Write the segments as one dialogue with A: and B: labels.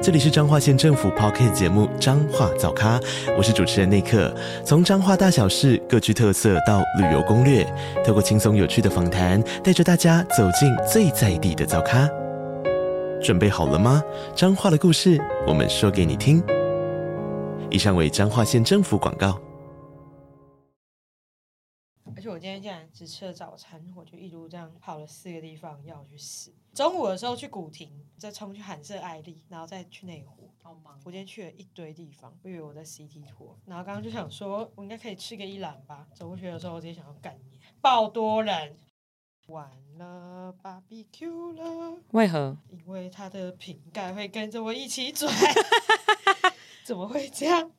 A: 这里是彰化县政府 Podcast 节目《彰化早咖》，我是主持人内克。从彰化大小事各具特色到旅游攻略，透过轻松有趣的访谈，带着大家走进最在地的早咖。准备好了吗？彰化的故事，我们说给你听。以上为彰化县政府广告。
B: 而且我今天竟然只吃了早餐，我就一路这样跑了四个地方，要我去死。中午的时候去古亭，再冲去寒舍艾丽，然后再去内湖。好忙！我今天去了一堆地方，我以为我在 City Tour，然后刚刚就想说，我应该可以吃个一兰吧。走过去的时候，我直接想要干你，爆多人，完了，BBQ 了。
C: 为何？
B: 因为它的瓶盖会跟着我一起转。怎么会这样？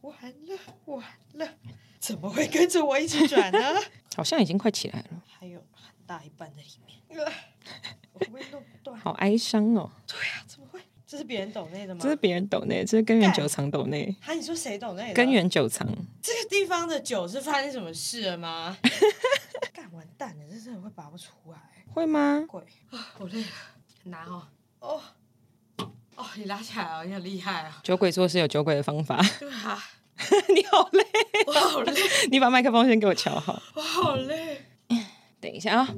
B: 完了，完了。怎么会跟着我一起转呢？
C: 好像已经快起来了，
B: 还有很大一半在里面。呃、我会不会弄断？
C: 好哀伤哦。
B: 对啊，怎么会？这是别人抖内的吗？
C: 这是别人抖内，这是根源酒藏抖内。
B: 哈，你说谁抖内？
C: 根源酒藏。
B: 这个地方的酒是发生什么事了吗？干完蛋了，这真的会拔不出来。
C: 会吗？
B: 鬼啊，我累了，很难哦。哦哦，你拉起来哦，你很厉害啊。
C: 酒鬼做事有酒鬼的方法。
B: 对啊。
C: 你好累，
B: 我好累。
C: 你把麦克风先给我调好。
B: 我好累。
C: 等一下啊。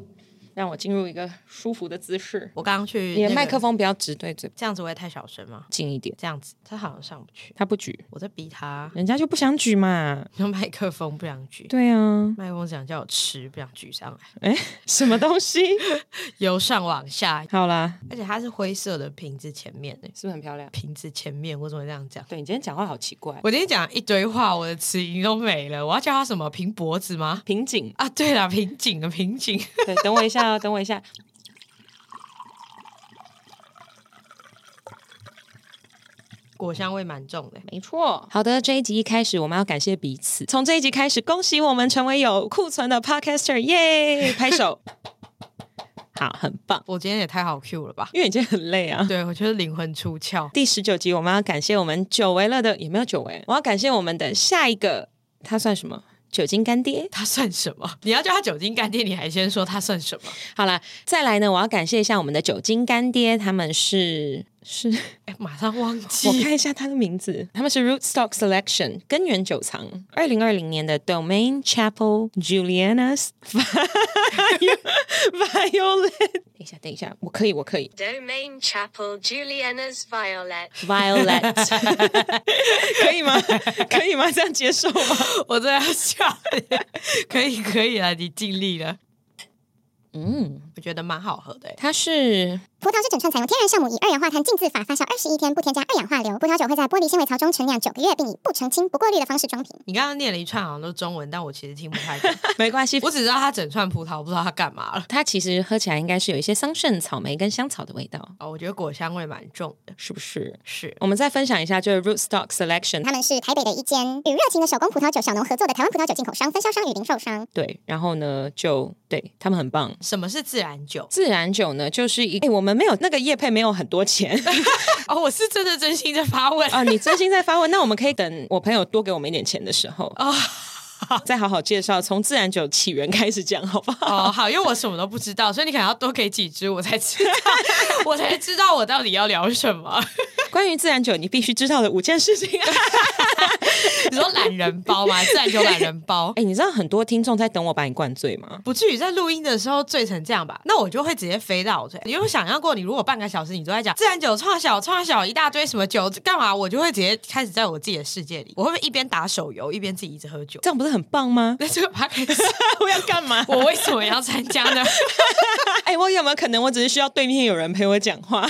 C: 让我进入一个舒服的姿势。
B: 我刚刚去，
C: 你的麦克风不要直对嘴，
B: 这样子会太小声吗？
C: 近一点，
B: 这样子，他好像上不去。
C: 他不举，
B: 我在逼他，
C: 人家就不想举嘛。
B: 用麦克风不想举。
C: 对啊，
B: 麦克风想叫我吃，不想举上来。
C: 哎，什么东西？
B: 由上往下。
C: 好啦，
B: 而且它是灰色的瓶子，前面呢，
C: 是不是很漂亮？
B: 瓶子前面，我怎么会这样讲？
C: 对，你今天讲话好奇怪。
B: 我今天讲一堆话，我的词音都没了。我要叫他什么？平脖子吗？
C: 瓶颈
B: 啊？对了，瓶颈啊瓶颈。
C: 对，等我一下哦，等我一下。
B: 果香味蛮重的，
C: 没错。好的，这一集一开始我们要感谢彼此。从这一集开始，恭喜我们成为有库存的 Podcaster，耶！拍手。好，很棒。
B: 我今天也太好 Q 了吧？
C: 因为已经很累啊。
B: 对，我觉得灵魂出窍。
C: 第十九集我们要感谢我们久违了的，也没有久违。我要感谢我们的下一个，他算什么？酒精干爹？
B: 他算什么？你要叫他酒精干爹，你还先说他算什么？
C: 好了，再来呢，我要感谢一下我们的酒精干爹，他们是。是，
B: 哎，马上忘记。
C: 我看一下他的名字，他们是 Rootstock Selection 根源酒藏，二零二零年的 Domaine Chapel Juliana's Violet。等一下，等一下，我可以，我可以。
D: Domaine Chapel Juliana's Violet。
C: Violet，可以吗？可以吗？这样接受吗？
B: 我都要笑。可以，可以啊，你尽力了。嗯，我觉得蛮好喝的。它是。
E: 葡萄是整串采用天然酵母，以二氧化碳浸渍法发酵二十一天，不添加二氧化硫。葡萄酒会在玻璃纤维槽中陈酿九个月，并以不澄清、不过滤的方式装瓶。
B: 你刚刚念了一串好像都是中文，但我其实听不太懂。
C: 没关系，
B: 我只知道它整串葡萄，不知道它干嘛了。
C: 它其实喝起来应该是有一些桑葚、草莓跟香草的味道。
B: 哦，我觉得果香味蛮重的，
C: 是不是？
B: 是。
C: 我们再分享一下，就是 Rootstock Selection，
E: 他们是台北的一间与热情的手工葡萄酒小农合作的台湾葡萄酒进口商、分销商与零售商。
C: 对，然后呢，就对他们很棒。
B: 什么是自然酒？
C: 自然酒呢，就是一，哎，我们没有那个叶配。没有很多钱
B: 哦，我是真的真心在发问
C: 啊！你真心在发问，那我们可以等我朋友多给我们一点钱的时候啊。哦 再好好介绍，从自然酒起源开始讲，好不好？
B: 哦，好，因为我什么都不知道，所以你可能要多给几支，我才知道，我才知道我到底要聊什么。
C: 关于自然酒，你必须知道的五件事情。
B: 你说懒人包吗？自然酒懒人包。
C: 哎、欸，你知道很多听众在等我把你灌醉吗？
B: 不至于在录音的时候醉成这样吧？那我就会直接飞到醉。你有想象过，你如果半个小时你都在讲自然酒、创小、创小一大堆什么酒干嘛？我就会直接开始在我自己的世界里。我会不会一边打手游一边自己一直喝酒？
C: 这样不是很棒吗？
B: 那这个 podcast
C: 我要干嘛？
B: 我为什么要参加呢？
C: 哎、欸，我有没有可能我只是需要对面有人陪我讲话？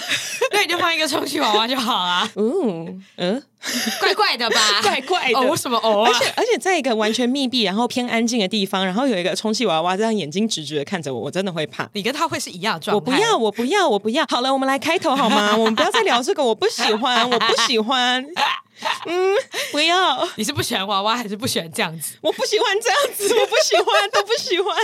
B: 那你就换一个充气娃娃就好了。
C: 嗯嗯，
B: 怪怪的吧？
C: 怪怪的。
B: 哦，为什么哦？
C: 而且而且在一个完全密闭然后偏安静的地方，然后有一个充气娃娃这样眼睛直直的看着我，我真的会怕。
B: 你跟他会是一样的状态？
C: 我不要，我不要，我不要。好了，我们来开头好吗？我们不要再聊这个，我不喜欢，我不喜欢。嗯，不要。
B: 你是不喜欢娃娃还是不喜欢这样子？
C: 我不喜欢这样子，我不喜欢，都不喜欢。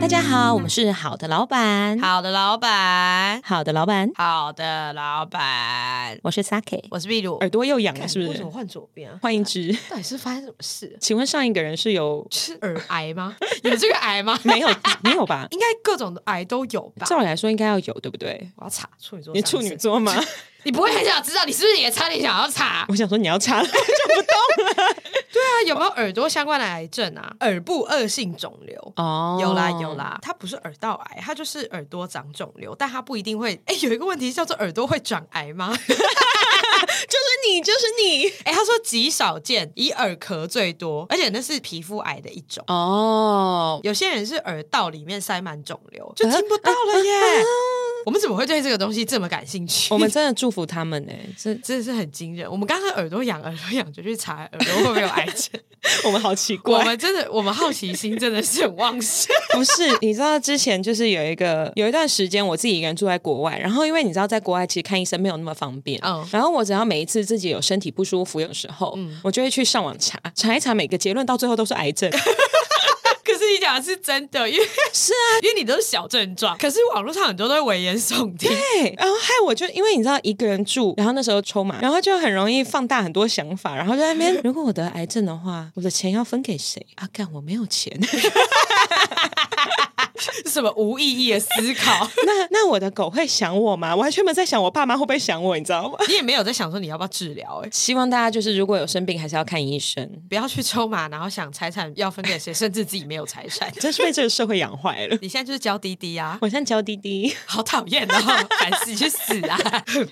C: 大家好，我们是好的老板，
B: 好的，老板，
C: 好的老板，
B: 好的，老板，
C: 我是 Saki，
B: 我是秘鲁，
C: 耳朵又痒了，是不是？
B: 为什么换左边啊？
C: 换一只？
B: 到底是发生什么事？
C: 请问上一个人是有
B: 是耳癌吗？有这个癌吗？
C: 没有，没有吧？
B: 应该各种的癌都有吧？
C: 照理来说应该要有，对不对？
B: 我要查处女座，
C: 你处女座吗？
B: 你不会很想知道？你是不是也差点想要查？
C: 我想说你要查了，就不动了。
B: 对啊，有没有耳朵相关的癌症啊？耳部恶性肿瘤哦，有啦有啦，它不是耳道癌，它就是耳朵长肿瘤，但它不一定会。哎，有一个问题叫做耳朵会长癌吗？
C: 就是你，就是你。
B: 哎，他说极少见，以耳壳最多，而且那是皮肤癌的一种
C: 哦。
B: 有些人是耳道里面塞满肿瘤，就听不到了耶。啊啊啊 我们怎么会对这个东西这么感兴趣？
C: 我们真的祝福他们呢，这
B: 真的是很惊人。我们刚刚耳朵痒，耳朵痒就去查耳朵会不会有癌症。
C: 我们好奇怪，
B: 我们真的，我们好奇心真的是很旺盛。
C: 不是，你知道之前就是有一个有一段时间，我自己一个人住在国外，然后因为你知道在国外其实看医生没有那么方便，嗯，然后我只要每一次自己有身体不舒服有时候，嗯，我就会去上网查查一查，每个结论到最后都是癌症。
B: 你讲的是真的，因为
C: 是啊，
B: 因为你都是小症状。可是网络上很多都会危言耸听，
C: 对。然后害我就因为你知道一个人住，然后那时候抽嘛，然后就很容易放大很多想法，然后就在那边，如果我得癌症的话，我的钱要分给谁啊？干，我没有钱。
B: 什么无意义的思考？
C: 那那我的狗会想我吗？我完全没有在想我爸妈会不会想我，你知道吗？
B: 你也没有在想说你要不要治疗？哎，
C: 希望大家就是如果有生病，还是要看医生，
B: 不要去抽嘛，然后想财产要分给谁，甚至自己没有财产，
C: 真是被这个社会养坏了。
B: 你现在就是教滴滴啊，
C: 我现在教滴滴，
B: 好讨厌哦，烦死去死啊！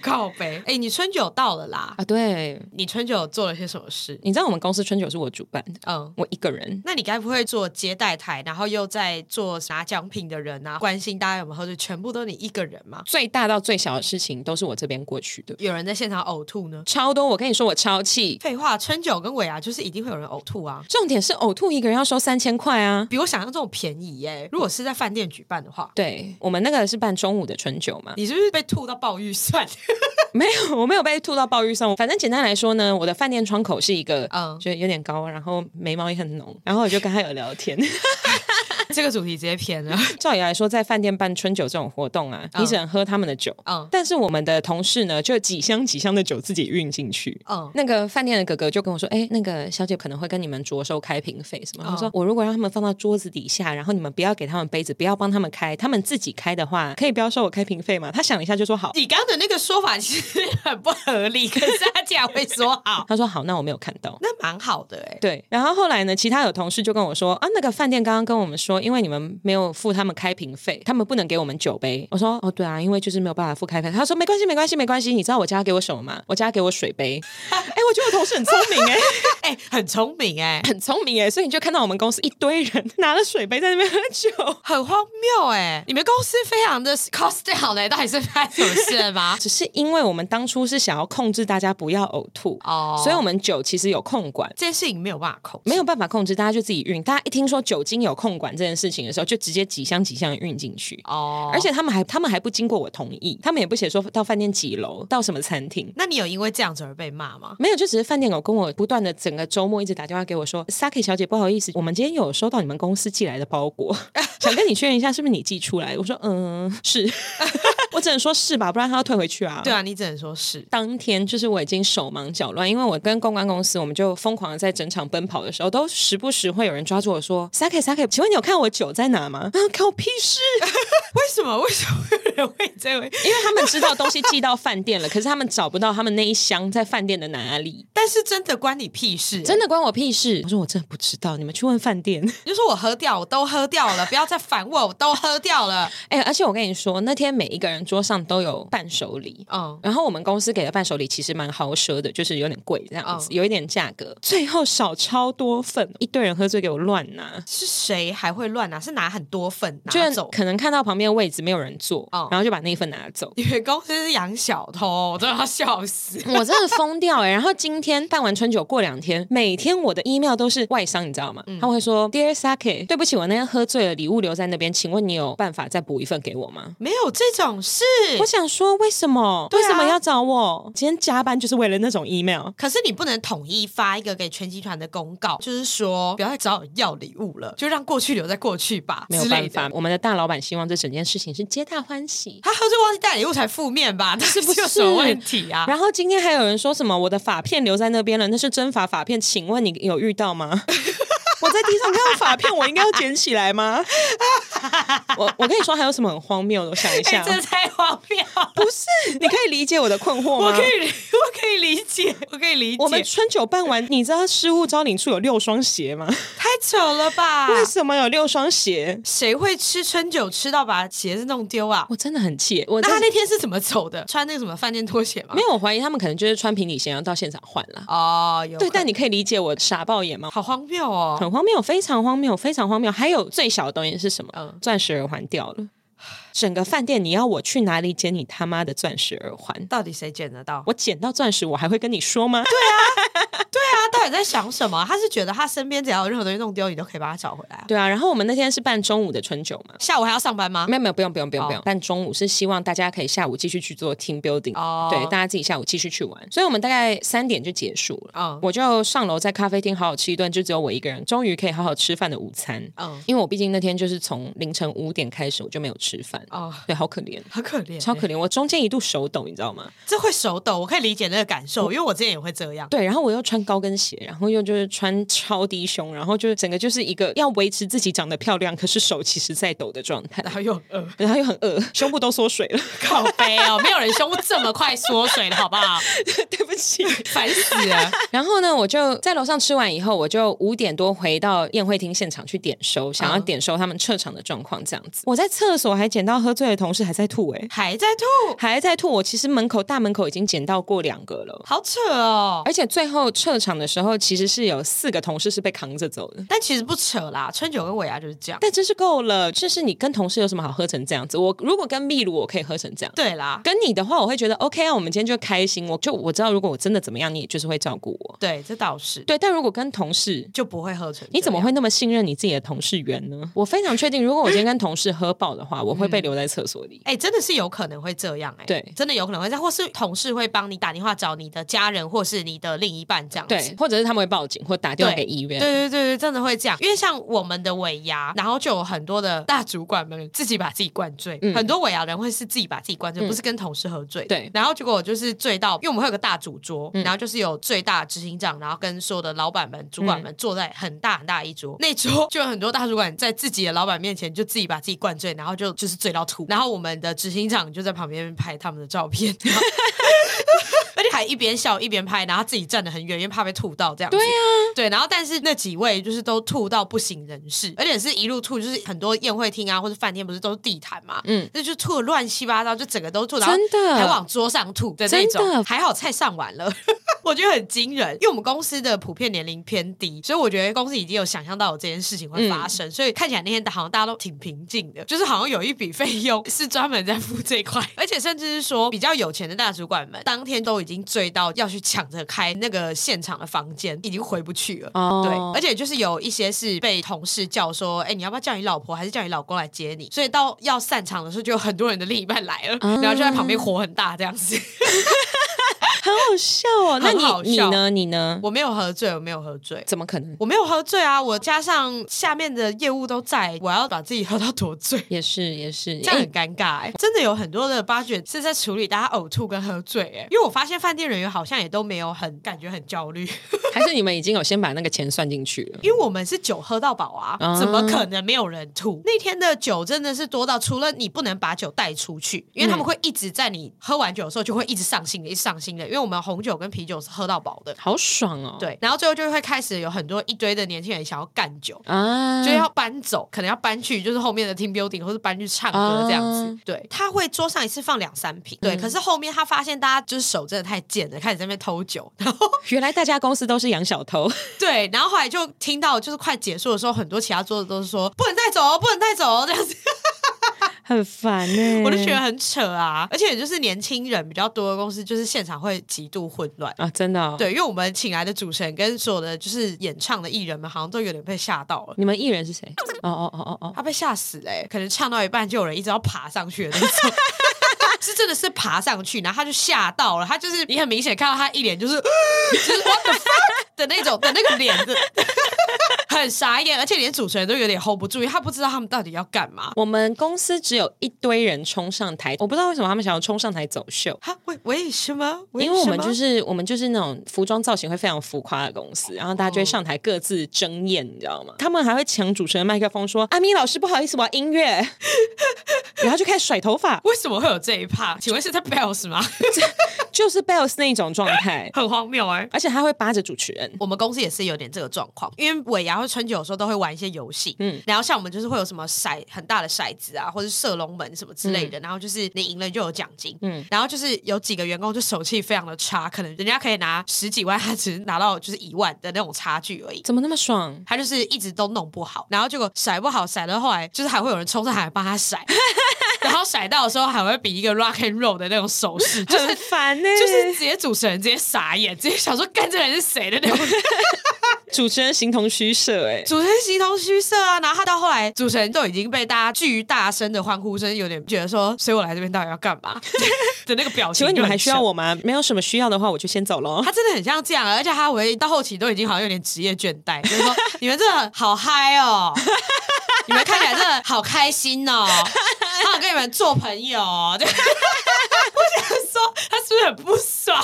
B: 靠呗，哎，你春酒到了啦
C: 啊！对，
B: 你春酒做了些什么事？
C: 你知道我们公司春酒是我主办的，嗯，我一个人。
B: 那你该不会做接待台，然后又在做拿奖品的人啊？关心大家有没有喝醉，全部都是你一个人嘛？
C: 最大到最小的事情都是我这边过去的。
B: 有人在现场呕吐呢？
C: 超多！我跟你说，我超气。
B: 废话，春酒跟尾牙就是一定会有人呕吐啊。
C: 重点是呕吐一个人要收三千块啊，
B: 比我想象中便宜耶。如果是在饭店举办的话，
C: 对，我们那个是办中午的春酒嘛。
B: 你是不是被吐到爆预算？
C: 没有，我没有被吐到爆预算。反正简单来说呢，我的饭店窗口是一个，嗯，就有点高，然后眉毛也很浓，然后我就跟他有聊天。
B: 这个主题直接偏了。
C: 照理来说，在饭店办春酒这种活动啊，你只能喝他们的酒。嗯。但是我们的同事呢，就几箱几箱的酒自己运进去。嗯。那个饭店的哥哥就跟我说：“哎，那个小姐可能会跟你们酌收开瓶费什么。”他说：“我如果让他们放到桌子底下，然后你们不要给他们杯子，不要帮他们开，他们自己开的话，可以不要收我开瓶费吗？”他想了一下就说：“好。”
B: 你刚刚的那个说法其实很不合理，可是他竟然会说好。
C: 他说：“好，那我没有看到，
B: 那蛮好的哎。”
C: 对。然后后来呢，其他有同事就跟我说：“啊，那个饭店刚刚跟我们说，因为你们没有。”付他们开瓶费，他们不能给我们酒杯。我说哦，对啊，因为就是没有办法付开瓶。他说没关系，没关系，没关系。你知道我家给我什么吗？我家给我水杯。哎，我觉得我同事很聪明哎，
B: 哎，很聪明哎，
C: 很聪明哎。所以你就看到我们公司一堆人拿了水杯在那边喝酒，
B: 很荒谬哎。你们公司非常的 cost down 嘞，到底是发生什么事吗？
C: 只是因为我们当初是想要控制大家不要呕吐哦，所以我们酒其实有控管。
B: 这件事情没有办法控，
C: 没有办法控制，大家就自己运。大家一听说酒精有控管这件事情的时候，就直接几箱几箱运进去哦，而且他们还他们还不经过我同意，他们也不写说到饭店几楼，到什么餐厅。
B: 那你有因为这样子而被骂吗？
C: 没有，就只是饭店有跟我不断的整个周末一直打电话给我说，Saki 小姐不好意思，我们今天有收到你们公司寄来的包裹，想跟你确认一下是不是你寄出来。我说嗯是，我只能说是吧，不然他要退回去啊。
B: 对啊，你只能说是。
C: 当天就是我已经手忙脚乱，因为我跟公关公司，我们就疯狂的在整场奔跑的时候，都时不时会有人抓住我说，Saki Saki，请问你有看我酒在哪吗？啊看我屁事。
B: 为什么？为什么有人会这样？因
C: 为他们知道东西寄到饭店了，可是他们找不到他们那一箱在饭店的哪里。
B: 但是真的关你屁事？
C: 真的关我屁事？我说我真的不知道，你们去问饭店。
B: 就说我喝掉，我都喝掉了，不要再烦我，我都喝掉了。
C: 哎，而且我跟你说，那天每一个人桌上都有伴手礼，嗯，然后我们公司给的伴手礼其实蛮豪奢的，就是有点贵这样子，嗯、有一点价格。最后少超多份，一堆人喝醉给我乱拿。
B: 是谁还会乱拿？是拿很多份拿走？
C: 可能看到旁边的位置没有人坐，哦、然后就把那一份拿走。
B: 你们公司是养小偷，我真的要笑死！
C: 我真的疯掉哎、欸！然后今天办完春酒，过两天，每天我的 email 都是外商，你知道吗？嗯、他们会说，Dear Saki，对不起，我那天喝醉了，礼物留在那边，请问你有办法再补一份给我吗？
B: 没有这种事。是，
C: 我想说，为什么？啊、为什么要找我？今天加班就是为了那种 email。
B: 可是你不能统一发一个给全集团的公告，就是说不要再找我要礼物了，就让过去留在过去吧。
C: 没有办法，我们的大老板希望这整件事情是皆大欢喜。
B: 他喝醉忘记带礼物才负面吧？那 是不是有什么问题啊？
C: 然后今天还有人说什么我的发片留在那边了，那是真发发片，请问你有遇到吗？我在地上看到发片，我应该要捡起来吗？我我跟你说，还有什么很荒谬的？我想一下，
B: 欸、这太荒谬。
C: 不是，你可以理解我的困惑吗？
B: 我可以，我可以理解，我可以理解。
C: 我们春酒办完，你知道失物招领处有六双鞋吗？
B: 太丑了吧！
C: 为什么有六双鞋？
B: 谁会吃春酒吃到把鞋子弄丢啊？
C: 我真的很气。我
B: 那他那天是怎么走的？穿那个什么饭店拖鞋吗？
C: 没有，我怀疑他们可能就是穿平底鞋，然后到现场换了。
B: 哦，有。
C: 对，但你可以理解我傻爆眼吗？
B: 好荒谬哦！
C: 荒谬，非常荒谬，非常荒谬。还有最小的东西是什么？嗯，钻石耳环掉了。整个饭店，你要我去哪里捡你他妈的钻石耳环？
B: 到底谁捡得到？
C: 我捡到钻石，我还会跟你说吗？
B: 对啊，对啊，到底在想什么？他是觉得他身边只要有任何东西弄丢，你都可以把它找回来啊？
C: 对啊。然后我们那天是办中午的春酒嘛，
B: 下午还要上班吗？
C: 没有没有，不用不用不用不用。办中午是希望大家可以下午继续去做 team building，哦，对，大家自己下午继续去玩。所以我们大概三点就结束了，嗯，我就上楼在咖啡厅好好吃一顿，就只有我一个人，终于可以好好吃饭的午餐。嗯，因为我毕竟那天就是从凌晨五点开始我就没有吃饭，哦，对，好可怜。
B: 好可怜，
C: 超可怜！我中间一度手抖，你知道吗？
B: 这会手抖，我可以理解那个感受，因为我之前也会这样。
C: 对，然后我又穿高跟鞋，然后又就是穿超低胸，然后就整个就是一个要维持自己长得漂亮，可是手其实在抖的状态，
B: 然后又饿，
C: 然后又很饿，胸部都缩水了，
B: 靠背哦，没有人胸部这么快缩水了，好不好？
C: 对不起，
B: 烦死了。
C: 然后呢，我就在楼上吃完以后，我就五点多回到宴会厅现场去点收，想要点收他们撤场的状况，这样子。我在厕所还捡到喝醉的同事还在吐，哎，
B: 还。还在吐，
C: 还在吐。我其实门口大门口已经捡到过两个了，
B: 好扯哦！
C: 而且最后撤场的时候，其实是有四个同事是被扛着走的。
B: 但其实不扯啦，春酒跟尾牙就是这样。
C: 但真是够了，就是你跟同事有什么好喝成这样子？我如果跟秘鲁，我可以喝成这样。
B: 对啦，
C: 跟你的话，我会觉得 OK 啊。我们今天就开心，我就我知道，如果我真的怎么样，你也就是会照顾我。
B: 对，这倒是
C: 对。但如果跟同事
B: 就不会喝成，
C: 你怎么会那么信任你自己的同事缘呢？我非常确定，如果我今天跟同事喝爆的话，我会被留在厕所里。
B: 哎、嗯欸，真的是有可能会这样哎、欸。
C: 对，
B: 真的有可能会这样，或是同事会帮你打电话找你的家人，或是你的另一半这样子，
C: 对，或者是他们会报警或打电话给医院，
B: 对对对对，真的会这样，因为像我们的尾牙，然后就有很多的大主管们自己把自己灌醉，嗯、很多尾牙人会是自己把自己灌醉，嗯、不是跟同事喝醉，
C: 对，
B: 然后结果我就是醉到，因为我们会有个大主桌，嗯、然后就是有最大执行长，然后跟所有的老板们、主管们坐在很大很大一桌，嗯、那桌就有很多大主管在自己的老板面前就自己把自己灌醉，然后就就是醉到吐，然后我们的执行长就在旁边拍他们的照片。一边笑一边拍，然后自己站得很远，因为怕被吐到这样子。
C: 对呀、啊，
B: 对。然后但是那几位就是都吐到不省人事，而且是一路吐，就是很多宴会厅啊或者饭店不是都是地毯嘛，嗯，那就吐的乱七八糟，就整个都吐，然后还往桌上吐的那种。还好菜上完了，我觉得很惊人，因为我们公司的普遍年龄偏低，所以我觉得公司已经有想象到有这件事情会发生，嗯、所以看起来那天好像大家都挺平静的，就是好像有一笔费用 是专门在付这块，而且甚至是说比较有钱的大主管们当天都已经醉到要。去抢着开那个现场的房间，已经回不去了。Oh. 对，而且就是有一些是被同事叫说：“哎，你要不要叫你老婆，还是叫你老公来接你？”所以到要散场的时候，就有很多人的另一半来了，uh. 然后就在旁边火很大这样子。
C: 很好笑哦，那你你呢？你呢？
B: 我没有喝醉，我没有喝醉，
C: 怎么可能？
B: 我没有喝醉啊！我加上下面的业务都在，我要把自己喝到多醉？
C: 也是也是，
B: 这样很尴尬哎、欸！真的有很多的八卷是在处理大家呕吐跟喝醉哎、欸，因为我发现饭店人员好像也都没有很感觉很焦虑，
C: 还是你们已经有先把那个钱算进去了？
B: 因为我们是酒喝到饱啊，嗯、怎么可能没有人吐？那天的酒真的是多到除了你不能把酒带出去，因为他们会一直在你喝完酒的时候就会一直上新的，一直上新的，因为我们红酒跟啤酒是喝到饱的，
C: 好爽哦！
B: 对，然后最后就会开始有很多一堆的年轻人想要干酒啊，就要搬走，可能要搬去就是后面的 team building，或是搬去唱歌这样子。啊、对，他会桌上一次放两三瓶，对。嗯、可是后面他发现大家就是手真的太贱了，开始在那边偷酒。然后
C: 原来大家公司都是养小偷。
B: 对，然后后来就听到就是快结束的时候，很多其他桌子都是说不能带走哦，不能带走哦这样子。
C: 很烦呢、欸，
B: 我就觉得很扯啊，而且就是年轻人比较多的公司，就是现场会极度混乱
C: 啊，真的、哦。
B: 对，因为我们请来的主持人跟所有的就是演唱的艺人们，好像都有点被吓到了。
C: 你们艺人是谁？哦哦哦哦哦，
B: 他被吓死嘞、欸，可能唱到一半就有人一直要爬上去的那种。是真的是爬上去，然后他就吓到了，他就是你很明显看到他一脸就是 就是 what the fuck 的那种的那个脸子，很傻眼，而且连主持人都有点 hold 不住，因为他不知道他们到底要干嘛。
C: 我们公司只有一堆人冲上台，我不知道为什么他们想要冲上台走秀。
B: 哈，为为什么？
C: 因为我们就是我们就是那种服装造型会非常浮夸的公司，然后大家就会上台各自争艳，你知道吗？他们还会抢主持人麦克风说：“阿咪老师，不好意思，我要音乐。” 然后就开始甩头发。
B: 为什么会有这一趴？请问是在 Bells 吗？
C: 就是 Bells 那种状态，
B: 很荒谬哎、欸！
C: 而且他会扒着主持人。
B: 我们公司也是有点这个状况，因为尾牙或春酒的时候都会玩一些游戏，嗯，然后像我们就是会有什么骰很大的骰子啊，或者射龙门什么之类的，嗯、然后就是你赢了就有奖金，嗯，然后就是有几个员工就手气非常的差，可能人家可以拿十几万，他只是拿到就是一万的那种差距而已，
C: 怎么那么爽？
B: 他就是一直都弄不好，然后结果骰不好，骰到后来就是还会有人冲上来帮他骰。然后甩到的时候还会比一个 rock and roll 的那种手势，就是
C: 很烦呢、欸，
B: 就是直接主持人直接傻眼，直接想说干这人是谁的那种。
C: 主持人形同虚设，哎，
B: 主持人形同虚设啊！然后他到后来，主持人都已经被大家巨大声的欢呼声，有点觉得说，所以我来这边到底要干嘛 的那个表情。
C: 请问你们还需要我吗？没有什么需要的话，我就先走喽。
B: 他真的很像这样，而且他唯一到后期都已经好像有点职业倦怠，就是说 你们真的好嗨哦，你们看起来真的好开心哦，好想跟你们做朋友哦。对 我想说，他是不是很不爽？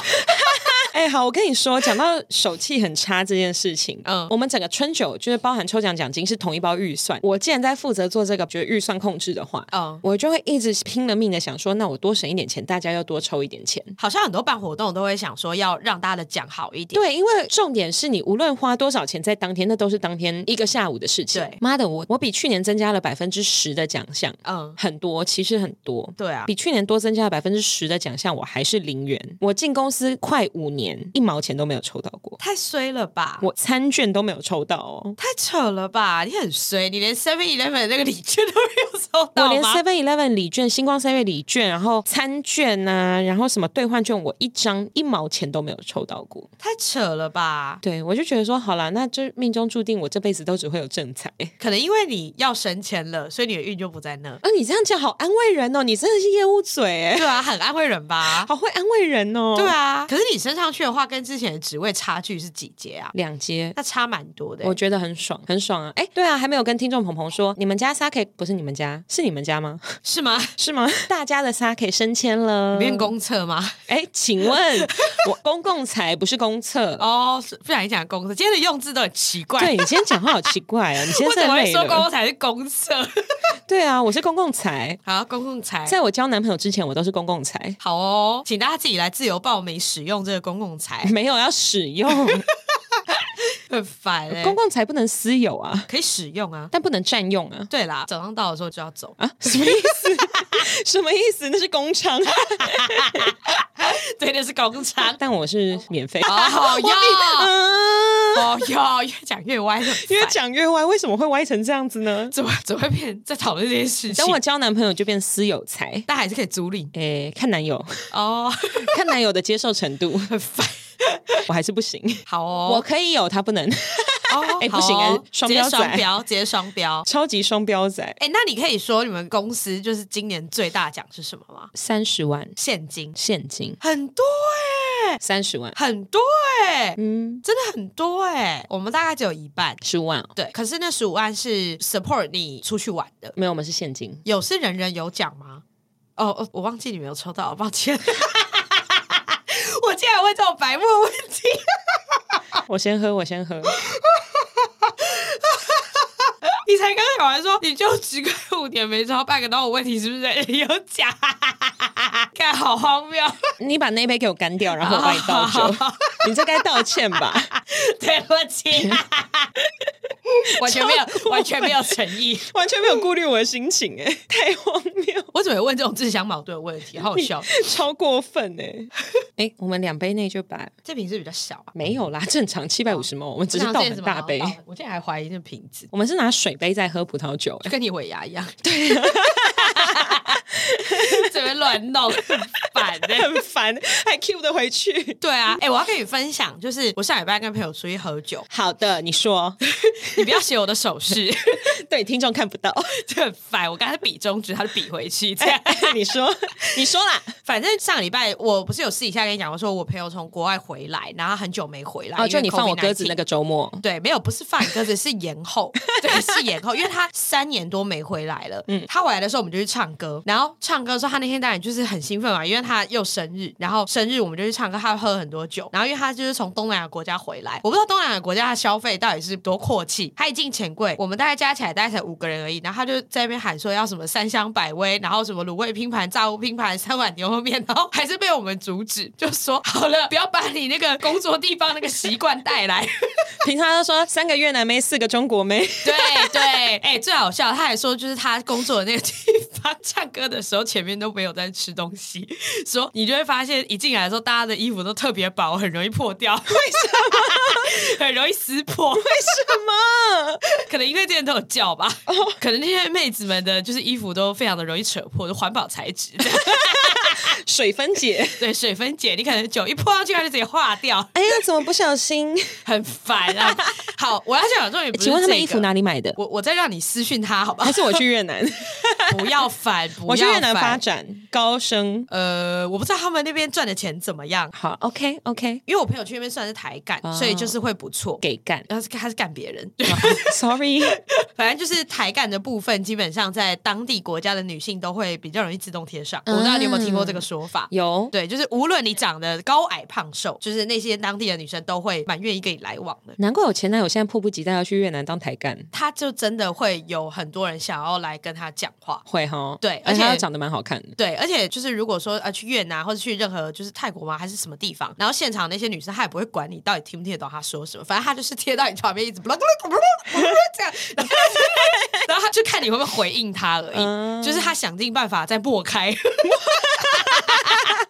C: 哎、欸，好，我跟你说，讲到手气很差这件事情，嗯，我们整个春酒就是包含抽奖奖金是同一包预算。我既然在负责做这个，觉得预算控制的话，嗯，我就会一直拼了命的想说，那我多省一点钱，大家要多抽一点钱。
B: 好像很多办活动都会想说，要让大家的奖好一点。
C: 对，因为重点是你无论花多少钱在当天，那都是当天一个下午的事情。对，妈的，我我比去年增加了百分之十的奖项，嗯，很多，其实很多。
B: 对啊，
C: 比去年多增加了百分之十的奖项，我还是零元。我进公司快五年。一毛钱都没有抽到过，
B: 太衰了吧！
C: 我餐券都没有抽到哦，
B: 太扯了吧！你很衰，你连 Seven Eleven 那个礼券都没有抽到。
C: 我连 Seven Eleven 礼券、星光三月礼券，然后餐券啊，然后什么兑换券，我一张一毛钱都没有抽到过，
B: 太扯了吧！
C: 对，我就觉得说，好了，那就命中注定，我这辈子都只会有正财。
B: 可能因为你要省钱了，所以你的运就不在那。
C: 啊，你这样讲好安慰人哦，你真的是业务嘴哎。
B: 对啊，很安慰人吧？
C: 好会安慰人哦。
B: 对啊，可是你升上去的话，跟之前的职位差距是几阶啊？
C: 两阶，
B: 那差蛮多的。
C: 我觉得很爽，很爽啊！哎，对啊，还没有跟听众鹏鹏说，你们家 Sake 不是你们家，是你们家吗？
B: 是吗？
C: 是吗？大家的 Sake 升迁了，
B: 变公厕吗？
C: 哎，请问 我公共财不是公厕
B: 哦？不想讲公厕，今天的用字都很奇怪。
C: 对，你今天讲话好奇怪啊！你今天怎 么会
B: 说公共财是公厕？
C: 对啊，我是公共财。
B: 好，公共财。
C: 在我交男朋友之前，我都是公共财。
B: 好哦，请大家自己来自由报名使用这个公共财。
C: 没有要使用，
B: 很烦哎、欸！
C: 公共财不能私有啊，
B: 可以使用啊，
C: 但不能占用啊。
B: 对啦，早上到的时候就要走啊，
C: 什么意思？什么意思？那是工厂，
B: 对，那是工厂，
C: 但我是免费。
B: 好呀，哦哟，越讲越歪，
C: 越讲越歪，为什么会歪成这样子呢？
B: 怎么怎么会变在讨论这件事情？
C: 等我交男朋友就变私有财，
B: 但还是可以租赁。
C: 哎，看男友哦，看男友的接受程度，
B: 很烦。
C: 我还是不行。
B: 好哦，
C: 我可以有，他不能。哦，哎，不行啊，双标仔，
B: 双标，直接双标，
C: 超级双标仔。
B: 哎，那你可以说你们公司就是今年最大奖是什么吗？
C: 三十万
B: 现金，
C: 现金
B: 很多哎，
C: 三十万
B: 很多哎，嗯，真的很多哎。我们大概只有一半，
C: 十五万。
B: 对，可是那十五万是 support 你出去玩的，
C: 没有，我们是现金。
B: 有是人人有奖吗？哦哦，我忘记你没有抽到，抱歉。会这种白目问题！
C: 我先喝，我先喝。
B: 你才刚讲完说，你就只个五年没超半个，然后我问题是不是有假？看好荒谬！
C: 你把那杯给我干掉，然后我帮你倒酒。你这该道歉吧？
B: 对不起，完全没有，完全没有诚意，
C: 完全没有顾虑我的心情，哎，太荒谬！
B: 我怎么会问这种自相矛盾的问题？好好笑，
C: 超过分哎！哎，我们两杯内就把
B: 这瓶是比较小啊，
C: 没有啦，正常七百五十 ml，我们只是倒很大杯。
B: 我现在还怀疑这瓶子，
C: 我们是拿水杯在喝葡萄酒，
B: 就跟你尾牙一样。
C: 对。
B: 边乱弄，很烦的，
C: 很烦，还 Q 的回去。
B: 对啊，哎，我要跟你分享，就是我上礼拜跟朋友出去喝酒。
C: 好的，你说，
B: 你不要写我的手势，
C: 对，听众看不到，
B: 就很烦。我刚才比中指，他就比回去，这样。
C: 你说，你说啦，
B: 反正上礼拜我不是有私底下跟你讲我，说我朋友从国外回来，然后很久没回来，
C: 哦，就你放我鸽子那个周末，
B: 对，没有，不是放你鸽子，是延后，对，是延后，因为他三年多没回来了。嗯，他回来的时候，我们就去唱歌，然后唱歌的时候，他那天当然就是很兴奋嘛，因为他又生日，然后生日我们就去唱歌，他喝了很多酒，然后因为他就是从东南亚国家回来，我不知道东南亚国家他消费到底是多阔气，他一进钱柜，我们大概加起来大概才五个人而已，然后他就在那边喊说要什么三香百威，然后什么卤味拼盘、炸物拼盘、三碗牛肉面，然后还是被我们阻止，就说好了，不要把你那个工作地方那个习惯带来。
C: 平常都说三个越南妹，四个中国妹，
B: 对对，哎、欸，最好笑，他还说就是他工作的那个地方唱歌的时候，前面都没有在吃东西，说你就会发现一进来的时候，大家的衣服都特别薄，很容易破掉，为什么？很容易撕破，
C: 为什么？
B: 可能因为这些人都有叫吧，可能那些妹子们的就是衣服都非常的容易扯破，就环保材质。
C: 水分解，
B: 对，水分解，你可能酒一泼上去，它就直接化掉。
C: 哎呀，怎么不小心？
B: 很烦啊！好，我要讲重点，
C: 请问他们衣服哪里买的？
B: 我我再让你私讯他，好吧？
C: 还是我去越南？
B: 不要烦，
C: 我去越南发展高升。
B: 呃，我不知道他们那边赚的钱怎么样。
C: 好，OK OK，
B: 因为我朋友去那边算是台干，所以就是会不错，给干。然后是他是干别人，
C: Sorry，
B: 反正就是台干的部分，基本上在当地国家的女性都会比较容易自动贴上。我不知道你有没有听过这个说法？
C: 有，
B: 对，就是无论你长得高矮胖瘦，就是那些当地的女生都会蛮愿意跟你来往的。
C: 难怪我前男友现在迫不及待要去越南当台干，
B: 他就真的会有很多人想要来跟他讲话，
C: 会哈，
B: 对，
C: 而且他长得蛮好看的，
B: 对，而且就是如果说呃去越南或者去任何就是泰国吗？还是什么地方，然后现场那些女生她也不会管你到底听不听得懂她说什么，反正她就是贴到你旁边一直 这样，然后她就看你会不会回应她而已，嗯、就是她想尽办法在抹开。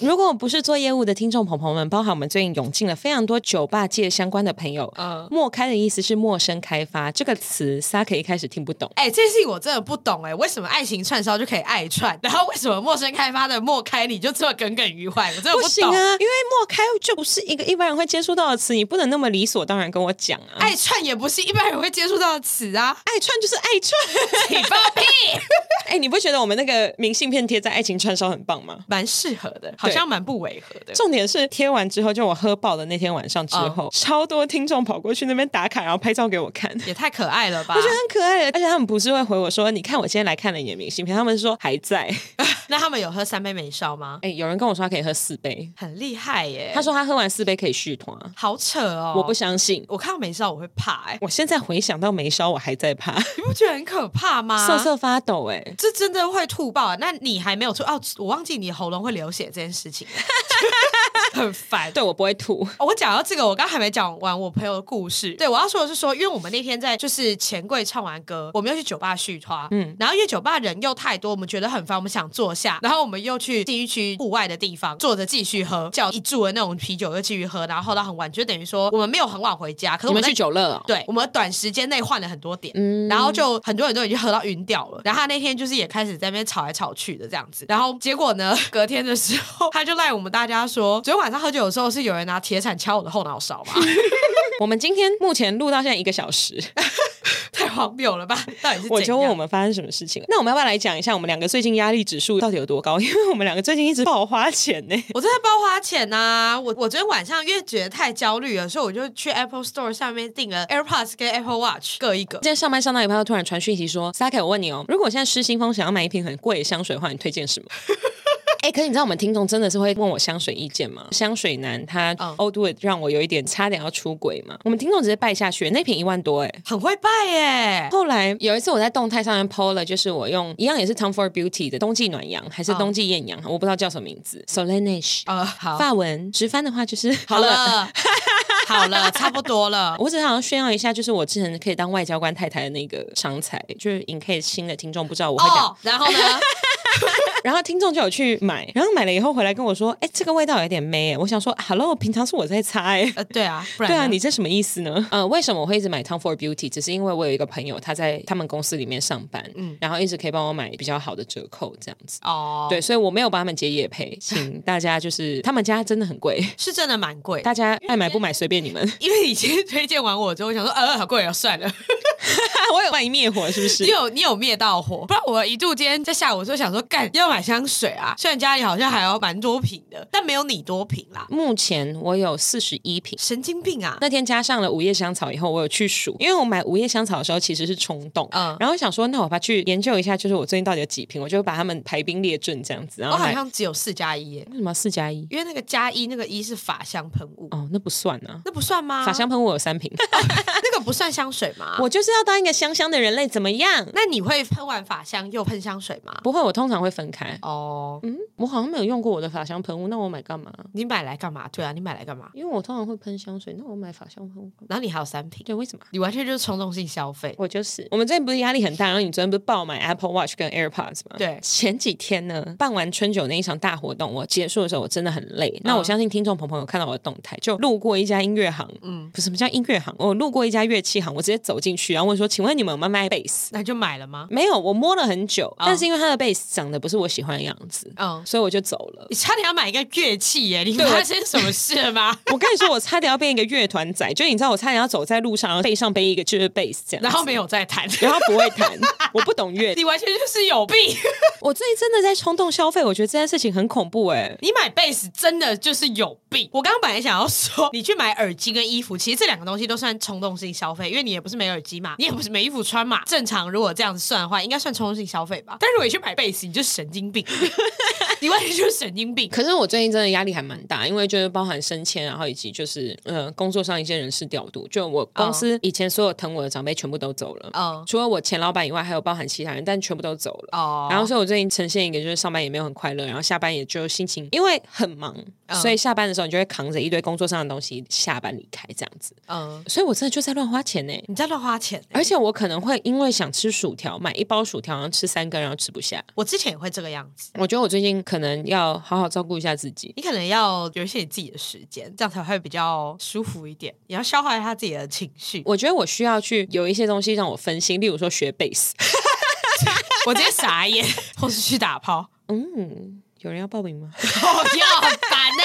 C: 如果不是做业务的听众朋友们，包含我们最近涌进了非常多酒吧界相关的朋友。嗯，陌开的意思是陌生开发这个词，Sa-ke 一开始听不懂。
B: 哎、欸，这件事情我真的不懂哎、欸，为什么爱情串烧就可以爱串，然后为什么陌生开发的莫开你就这么耿耿于怀？我真的不懂。啊，
C: 因为莫开就不是一个一般人会接触到的词，你不能那么理所当然跟我讲啊。
B: 爱串也不是一般人会接触到的词啊，
C: 爱串就是爱串，
B: 你放屁！
C: 哎、欸，你不觉得我们那个明信片贴在爱情串烧很棒吗？
B: 蛮适合的，好像蛮不违和的。
C: 重点是贴完之后，就我喝爆的那天晚上之后，嗯、超多听众跑过去那边打卡，然后拍照给我看，
B: 也太可爱了吧！
C: 我觉得很可爱，而且他们不是会回我说：“你看我今天来看了你的明信片。”他们说还在。
B: 那他们有喝三杯美烧吗？
C: 哎、欸，有人跟我说他可以喝四杯，
B: 很厉害耶！
C: 他说他喝完四杯可以续团，
B: 好扯哦！
C: 我不相信，
B: 我看到美烧我会怕哎！
C: 我现在回想到美烧，我还在怕，
B: 你不觉得很可怕吗？
C: 瑟瑟发抖哎，
B: 这真的会吐爆啊！那你还没有吐哦？我忘记你喉咙会流血这件事事情。很烦，
C: 对，我不会吐。
B: 哦，我讲到这个，我刚还没讲完我朋友的故事。对，我要说的是说，因为我们那天在就是钱柜唱完歌，我们又去酒吧续花，嗯，然后因为酒吧人又太多，我们觉得很烦，我们想坐下，然后我们又去第一区户外的地方坐着继续喝，叫一注的那种啤酒又继续喝，然后喝到很晚，就等于说我们没有很晚回家。可是我们，
C: 们去酒乐哦？
B: 对，我们短时间内换了很多点，嗯，然后就很多人都已经喝到晕掉了。然后他那天就是也开始在那边吵来吵去的这样子，然后结果呢，隔天的时候他就赖我们大家说，昨天晚上喝酒的时候是。有人拿铁铲敲我的后脑勺吗？
C: 我们今天目前录到现在一个小时，
B: 太荒谬了吧？到底是
C: 我就问我们发生什么事情？那我们要不要来讲一下我们两个最近压力指数到底有多高？因为我们两个最近一直爆花钱呢。
B: 我真的爆花钱呐、啊！我我昨天晚上因为觉得太焦虑了，所以我就去 Apple Store 上面订了 AirPods 跟 Apple Watch 各一个。今
C: 天上班上到一半，他突然传讯息说：“Sa-ke，我问你哦，如果我现在失心疯想要买一瓶很贵的香水的话，你推荐什么？”哎、欸，可是你知道我们听众真的是会问我香水意见吗？香水男他 Old Wood 让我有一点差点要出轨嘛。我们听众直接拜下去，那瓶一万多哎，
B: 很会拜耶。
C: 后来有一次我在动态上面 PO 了，就是我用一样也是 Tom Ford Beauty 的冬季暖阳还是冬季艳阳，我不知道叫什么名字。Solange 呃，好，法文直翻的话就是
B: 好了，好了，差不多了。
C: 我只想要炫耀一下，就是我之前可以当外交官太太的那个长才，就是 in case 新的听众不知道我会讲。
B: 哦，然后呢？
C: 然后听众就有去买，然后买了以后回来跟我说：“哎，这个味道有点霉。”我想说：“Hello，平常是我在擦哎。”
B: 呃，对啊，
C: 对啊，你这什么意思呢？呃，为什么我会一直买 Tom Ford Beauty？只是因为我有一个朋友他在他们公司里面上班，嗯，然后一直可以帮我买比较好的折扣这样子。哦，对，所以我没有帮他们接夜配，请大家就是他们家真的很贵，
B: 是真的蛮贵，
C: 大家爱买不买随便你们。
B: 因为你今天推荐完我之后，我想说，呃，好贵啊，算了。
C: 我有帮你灭火是不是？
B: 你有你有灭到火，不然我一度今天在下午就想说，干要买香水啊。虽然家里好像还有蛮多瓶的，但没有你多瓶啦。
C: 目前我有四十一瓶，
B: 神经病啊！
C: 那天加上了午夜香草以后，我有去数，因为我买午夜香草的时候其实是冲动，嗯，然后想说，那我把去研究一下，就是我最近到底有几瓶，我就把他们排兵列阵这样子。然后
B: 我好像只有四加一耶，
C: 为什么四加一？
B: 因为那个加一那个一是法香喷雾
C: 哦，那不算啊，
B: 那不算吗？
C: 法香喷雾有三瓶，
B: 那个不算香水吗？
C: 我就是要当一个香香的人类，怎么样？
B: 那你会喷完法香又喷香水吗？
C: 不会，我通常会分开。哦，嗯，我好像没有。用过我的发香喷雾，那我买干嘛？
B: 你买来干嘛？对啊，你买来干嘛？
C: 因为我通常会喷香水，那我买发香喷雾。
B: 然后你还有三瓶，
C: 对，为什么？
B: 你完全就是冲动性消费。
C: 我就是。我们最近不是压力很大，然后你昨天不是爆买 Apple Watch 跟 AirPods 吗？
B: 对。
C: 前几天呢，办完春酒那一场大活动，我结束的时候我真的很累。嗯、那我相信听众朋友有看到我的动态，就路过一家音乐行，嗯，不是什么叫音乐行，我路过一家乐器行，我直接走进去，然后问说：“请问你们有没有卖贝斯？”
B: 那就买了吗？
C: 没有，我摸了很久，嗯、但是因为它的贝斯长得不是我喜欢的样子，嗯，所以我就走了。
B: 你差点要买。一个乐器耶！你发生什么事了吗？
C: 我跟你说，我差点要变一个乐团仔，就你知道，我差点要走在路上，然后背上背一个就是贝斯这样，
B: 然后没有在弹，
C: 然后不会弹，我不懂乐，
B: 你完全就是有病。
C: 我最近真的在冲动消费，我觉得这件事情很恐怖哎。
B: 你买贝斯真的就是有病。我刚刚本来想要说，你去买耳机跟衣服，其实这两个东西都算冲动性消费，因为你也不是没耳机嘛，你也不是没衣服穿嘛。正常如果这样子算的话，应该算冲动性消费吧。但如果你去买背心，你就是神经病，你完全就是神经病。
C: 可是我最近真的压力。还蛮大，因为就是包含升迁，然后以及就是呃工作上一些人事调度。就我公司以前所有疼我的长辈全部都走了，哦，除了我前老板以外，还有包含其他人，但全部都走了。哦，然后所以我最近呈现一个就是上班也没有很快乐，然后下班也就心情因为很忙，所以下班的时候你就会扛着一堆工作上的东西下班离开这样子。嗯，所以我真的就在乱花钱呢。
B: 你在乱花钱，
C: 而且我可能会因为想吃薯条，买一包薯条，然后吃三根，然后吃不下。
B: 我之前也会这个样子。
C: 我觉得我最近可能要好好照顾一下自己。
B: 你可能。要有一些你自己的时间，这样才会比较舒服一点。也要消化一下自己的情绪。
C: 我觉得我需要去有一些东西让我分心，例如说学贝斯，
B: 我直接傻眼，或是去打炮。
C: 嗯，有人要报名吗？
B: 哦，要很烦呢。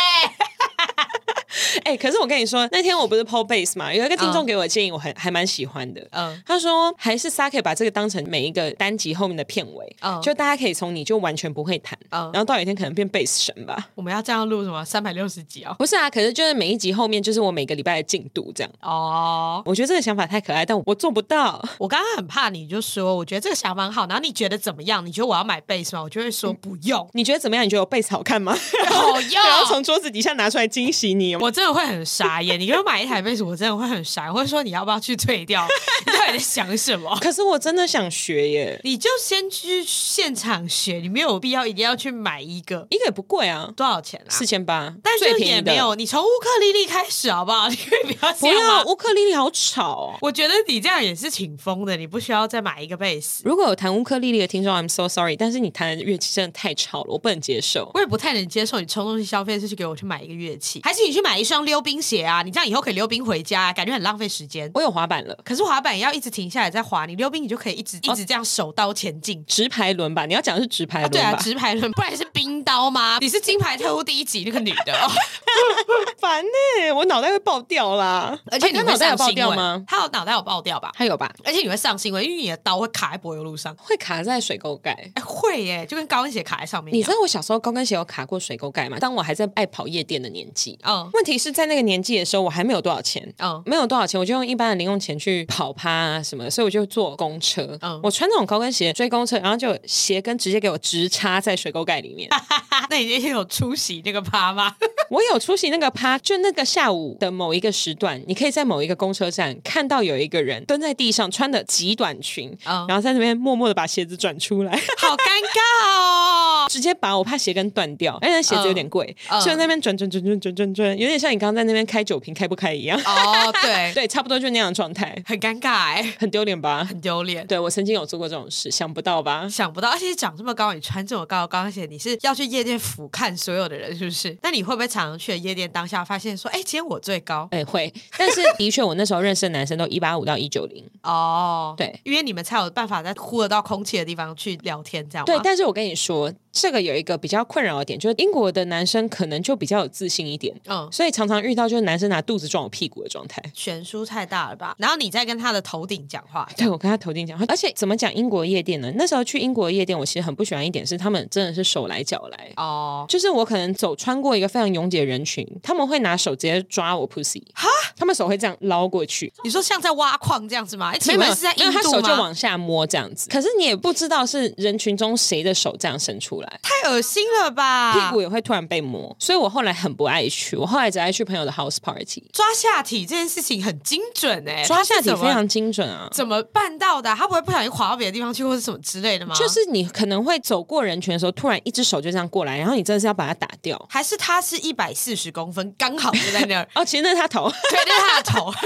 C: 哎、欸，可是我跟你说，那天我不是 po base 嘛，有一个听众给我的建议，我很还蛮喜欢的。嗯，他说还是 Sa-ke 把这个当成每一个单集后面的片尾，嗯，就大家可以从你就完全不会弹，嗯，然后到有一天可能变 base 神吧。
B: 我们要这样录什么三百六十集啊？
C: 不是啊，可是就是每一集后面就是我每个礼拜的进度这样。哦，我觉得这个想法太可爱，但我做不到。
B: 我刚刚很怕你就说，我觉得这个想法很好，然后你觉得怎么样？你觉得我要买 base 吗？我就会说不用。
C: 嗯、你觉得怎么样？你觉得我贝斯好看吗？
B: 好用，然
C: 后从桌子底下拿出来惊喜你。
B: 我真的会很傻眼。你给我买一台贝斯，我真的会很傻，或者说你要不要去退掉？你到底在想什么？
C: 可是我真的想学耶！
B: 你就先去现场学，你没有必要一定要去买一个，
C: 一个也不贵啊，
B: 多少钱啊？
C: 四千八，
B: 但是也没有。你从乌克丽丽开始好不好？你可以不要。不要，
C: 乌克丽丽好吵哦。
B: 我觉得你这样也是挺疯的，你不需要再买一个贝斯。
C: 如果有弹乌克丽丽的听众，I'm so sorry，但是你弹的乐器真的太吵了，我不能接受。
B: 我也不太能接受你冲动性消费是去给我去买一个乐器，还是你去买一双溜冰鞋啊？你这样以后可以溜冰回家，感觉很浪费时间。
C: 我有滑板了，
B: 可是滑板也要一直停下来再滑。你溜冰，你就可以一直一直这样手刀前进。
C: 直排轮吧，你要讲的是直排轮吧？对
B: 啊，直排轮，不然是冰刀吗？你是金牌特务第一集那个女的，
C: 烦呢，我脑袋会爆掉啦。
B: 而且你脑袋有爆掉
C: 吗？
B: 他有脑袋有爆掉吧？
C: 他有吧？
B: 而且你会上新闻，因为你的刀会卡在柏油路上，
C: 会卡在水沟盖。
B: 哎，会耶，就跟高跟鞋卡在上面。
C: 你知道我小时候高跟鞋有卡过水沟盖吗？当我还在爱跑夜店的年纪。嗯，问题是在那个年纪的时候，我还没有多少钱。嗯，没有多少钱，我就用一般的零用钱去跑趴啊什么的，所以我就坐公车。嗯，我穿那种高跟鞋追公车，然后就鞋跟直接给我直插在水沟盖里面。
B: 那你那天有出席那个趴吗？
C: 我有出席那个趴，就那个下午的某一个时段，你可以在某一个公车站看到有一个人蹲在地上，穿的极短裙，嗯、然后在那边默默的把鞋子转出来，
B: 好尴尬哦！
C: 直接把我怕鞋跟断掉，而且鞋子有点贵，嗯、就在那边转转转转转转点像你刚刚在那边开酒瓶开不开一样。
B: 哦，对
C: 对，差不多就那样的状态，
B: 很尴尬哎，
C: 很丢脸吧？
B: 很丢脸。
C: 对，我曾经有做过这种事，想不到吧？
B: 想不到，而且长这么高，你穿这么高的高跟鞋，你是要去夜店俯瞰所有的人，是不是？那你会不会常常去夜店当下发现说，哎，今天我最高？
C: 哎，会。但是的确，我那时候认识的男生都一八五到一九零。
B: 哦，
C: 对，
B: 因为你们才有办法在呼得到空气的地方去聊天，这样。
C: 对，但是我跟你说。这个有一个比较困扰的点，就是英国的男生可能就比较有自信一点，嗯，所以常常遇到就是男生拿肚子撞我屁股的状态，
B: 悬殊太大了吧？然后你再跟他的头顶讲话，
C: 对，我跟他头顶讲话，而且怎么讲英国夜店呢？那时候去英国夜店，我其实很不喜欢一点是他们真的是手来脚来。哦，就是我可能走穿过一个非常拥挤的人群，他们会拿手直接抓我 pussy，哈，他们手会这样捞过去，
B: 你说像在挖矿这样子吗？
C: 没有，是在印度吗？他手就往下摸这样子，可是你也不知道是人群中谁的手这样伸出来，
B: 太恶心。了吧，
C: 屁股也会突然被摸，所以我后来很不爱去。我后来只爱去朋友的 house party。
B: 抓下体这件事情很精准哎、欸，
C: 抓下体非常精准啊！
B: 怎么办到的？他不会不小心滑到别的地方去，或者什么之类的吗？
C: 就是你可能会走过人群的时候，突然一只手就这样过来，然后你真的是要把它打掉，
B: 还是他是一百四十公分，刚好就在那儿？
C: 哦，其实那是他头，
B: 对，那是他的头。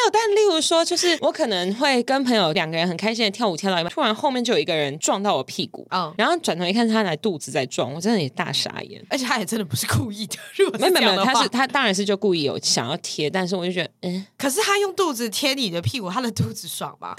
C: 没有，但例如说，就是我可能会跟朋友两个人很开心的跳舞，跳到一半，突然后面就有一个人撞到我屁股，嗯，然后转头一看，他来肚子在撞，我真的也大傻眼，
B: 而且他也真的不是故意的，
C: 没有没有，他是他当然是就故意有想要贴，但是我就觉得，嗯，
B: 可是他用肚子贴你的屁股，他的肚子爽吗？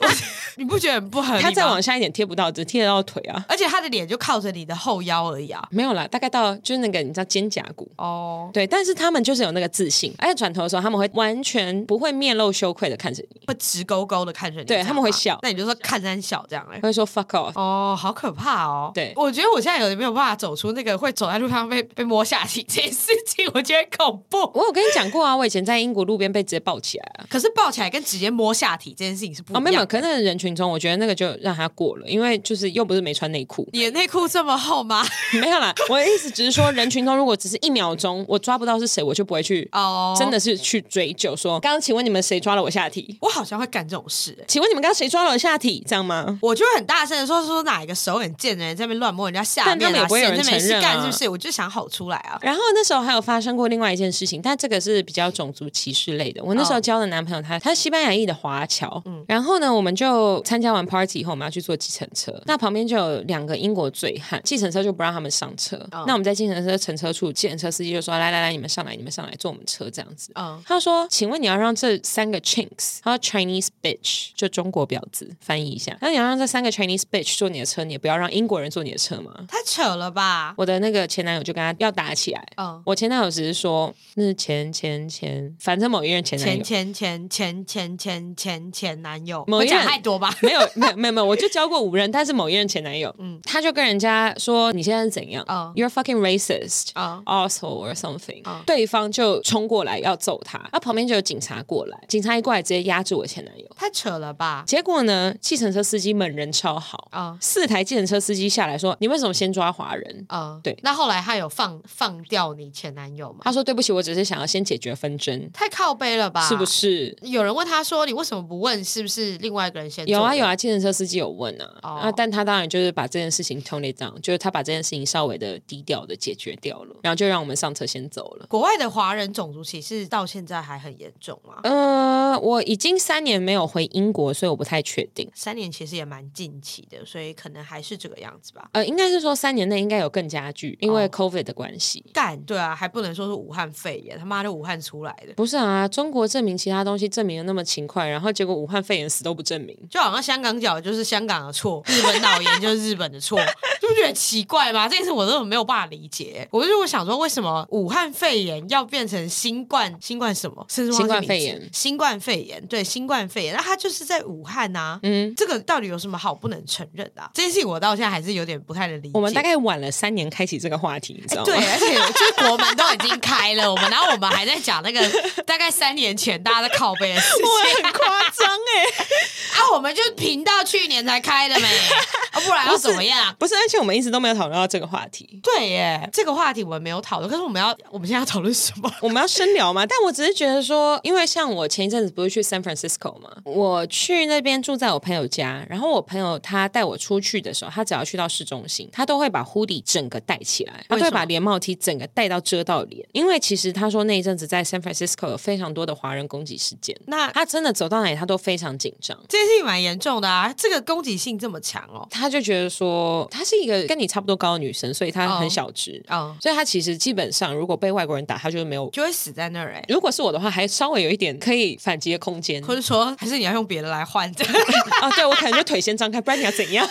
B: 你不觉得很不合理吗？
C: 他再往下一点贴不到，只贴得到腿啊，
B: 而且他的脸就靠着你的后腰而已啊，
C: 没有啦，大概到就是那个你知道肩胛骨。哦，对，但是他们就是有那个自信，而且转头的时候他们会完全不会面露羞愧的看着你，
B: 会直勾勾的看着你，
C: 对他们会笑，
B: 那你就说看三笑这样哎，
C: 会说 fuck off
B: 哦，好可怕哦，
C: 对，
B: 我觉得我现在有点没有办法走出那个会走在路上被被摸下体这件事情，我觉得很恐怖。
C: 我有跟你讲过啊，我以前在英国路边被直接抱起来啊，
B: 可是抱起来跟直接摸下体这件事情是不一样的。哦，
C: 没有，可能人群中我觉得那个就让他过了，因为就是又不是没穿内裤。
B: 你的内裤这么厚吗？
C: 没有啦，我的意思只是说人群中如果只是一秒钟我抓不到是谁，我就不会去哦，真的是去追究说，刚刚请问你们谁抓了我下体？
B: 我好像会干这种事，欸。
C: 请问你们刚刚谁抓了我下体？这样吗？
B: 我就会很大声的说说哪一个手很贱的人在那边乱摸人家下面，啊，但他们也不会有人承认啊，是不是？我就想吼出来啊。
C: 然后那时候还有发生过另外一件事情，但这个是比较种族歧视类的。我那时候交的男朋友他他是西班牙裔的华侨，嗯，然后呢，我们就参加完 party 以后，我们要去坐计程车，那旁边就有两个英国醉汉，计程车就不让他们上车。哦，那我们在计程车乘车处，计程车司机就说：“来来来，你们上来，你们上来坐我们车这样子。”嗯，他说：“请问你要让这三个 chinks，他说 Chinese bitch，就中国婊子，翻译一下。那你要让这三个 Chinese bitch 坐你的车，你也不要让英国人坐你的车吗？
B: 太扯了吧！”
C: 我的那个前男友就跟他要打起来。嗯，我前男友只是说那是前前前，反正某一任前男友，
B: 前前前前前前前男友，某一任太多吧？
C: 没有没有没有没有，我就交过五任，但是某一任前男友，嗯，他就跟人家说你现在是怎样？嗯，You're fucking racist，嗯，asshole or something。对方就冲过来要揍他，那旁边就有警察过来，警察一过来直接压住我前男友，
B: 太扯了吧？
C: 结果呢，计程车司机们人超好啊，四台计程车司机下来说，你为什么先抓华人？啊，对，
B: 那后来他有放放掉你前男友吗？
C: 他说对不起，我只是想要先解决纷争，
B: 太靠背了吧？
C: 是不是？
B: 有人问他说，你为什么不问是不是另外一个人先？
C: 有啊有啊，计程车司机有问啊，啊，但他当然就是把这件事情 tone it down，就是他把这件事情稍微的低调的解决掉了，然后就让我们上车先走了。
B: 国外的华人种族歧视到现在还很严重吗？
C: 呃，我已经三年没有回英国，所以我不太确定。
B: 三年其实也蛮近期的，所以可能还是这个样子吧。
C: 呃，应该是说三年内应该有更加剧，因为 COVID 的关系。
B: 干，对啊，还不能说是武汉肺炎，他妈的武汉出来的。
C: 不是啊，中国证明其他东西证明的那么勤快，然后结果武汉肺炎死都不证明，
B: 就好像香港脚就是香港的错，日本脑炎就是日本的错，就不觉得奇怪吗？这件事我都没有办法理解。我就会想说，为什么武汉肺炎要变成新冠？新冠什么？新
C: 冠肺炎。
B: 新冠肺炎，对，新冠肺炎，那它就是在武汉呐、啊。嗯，这个到底有什么好不能承认的、啊？这件事情我到现在还是有点不太能理解。
C: 我们大概晚了三年开启这个话题，你知道吗？
B: 对，而且就是国门都已经开了，我们然后我们还在讲那个大概三年前大家在靠背的事情，
C: 夸张哎。
B: 啊，我们就频道去年才开的没，啊，不然要怎么样？
C: 不是，而且我们一直都没有讨论到这个话题。
B: 对耶，这个话题我们没有讨论，可是我们要，我们现在要讨论什么？
C: 我们要深聊吗？但我只是觉得说，因为像我前一阵子不是去 San Francisco 嘛，我去那边住在我朋友家，然后我朋友他带我出去的时候，他只要去到市中心，他都会把 hoodie 整个戴起来，他都会把连帽 T 整个戴到遮到脸，因为其实他说那一阵子在 San Francisco 有非常多的华人攻击事件，那他真的走到哪里他都非常紧张。
B: 这件事情蛮严重的啊，这个攻击性这么强哦，
C: 他就觉得说，她是一个跟你差不多高的女生，所以她很小只，啊，所以她其实基本上如果被外国人打，她就没有
B: 就会死在那儿。哎，
C: 如果是我的话，还稍微有一点可以反击的空间，
B: 或者说，还是你要用别的来换的
C: 啊？对，我可能就腿先张开，不然你要怎样？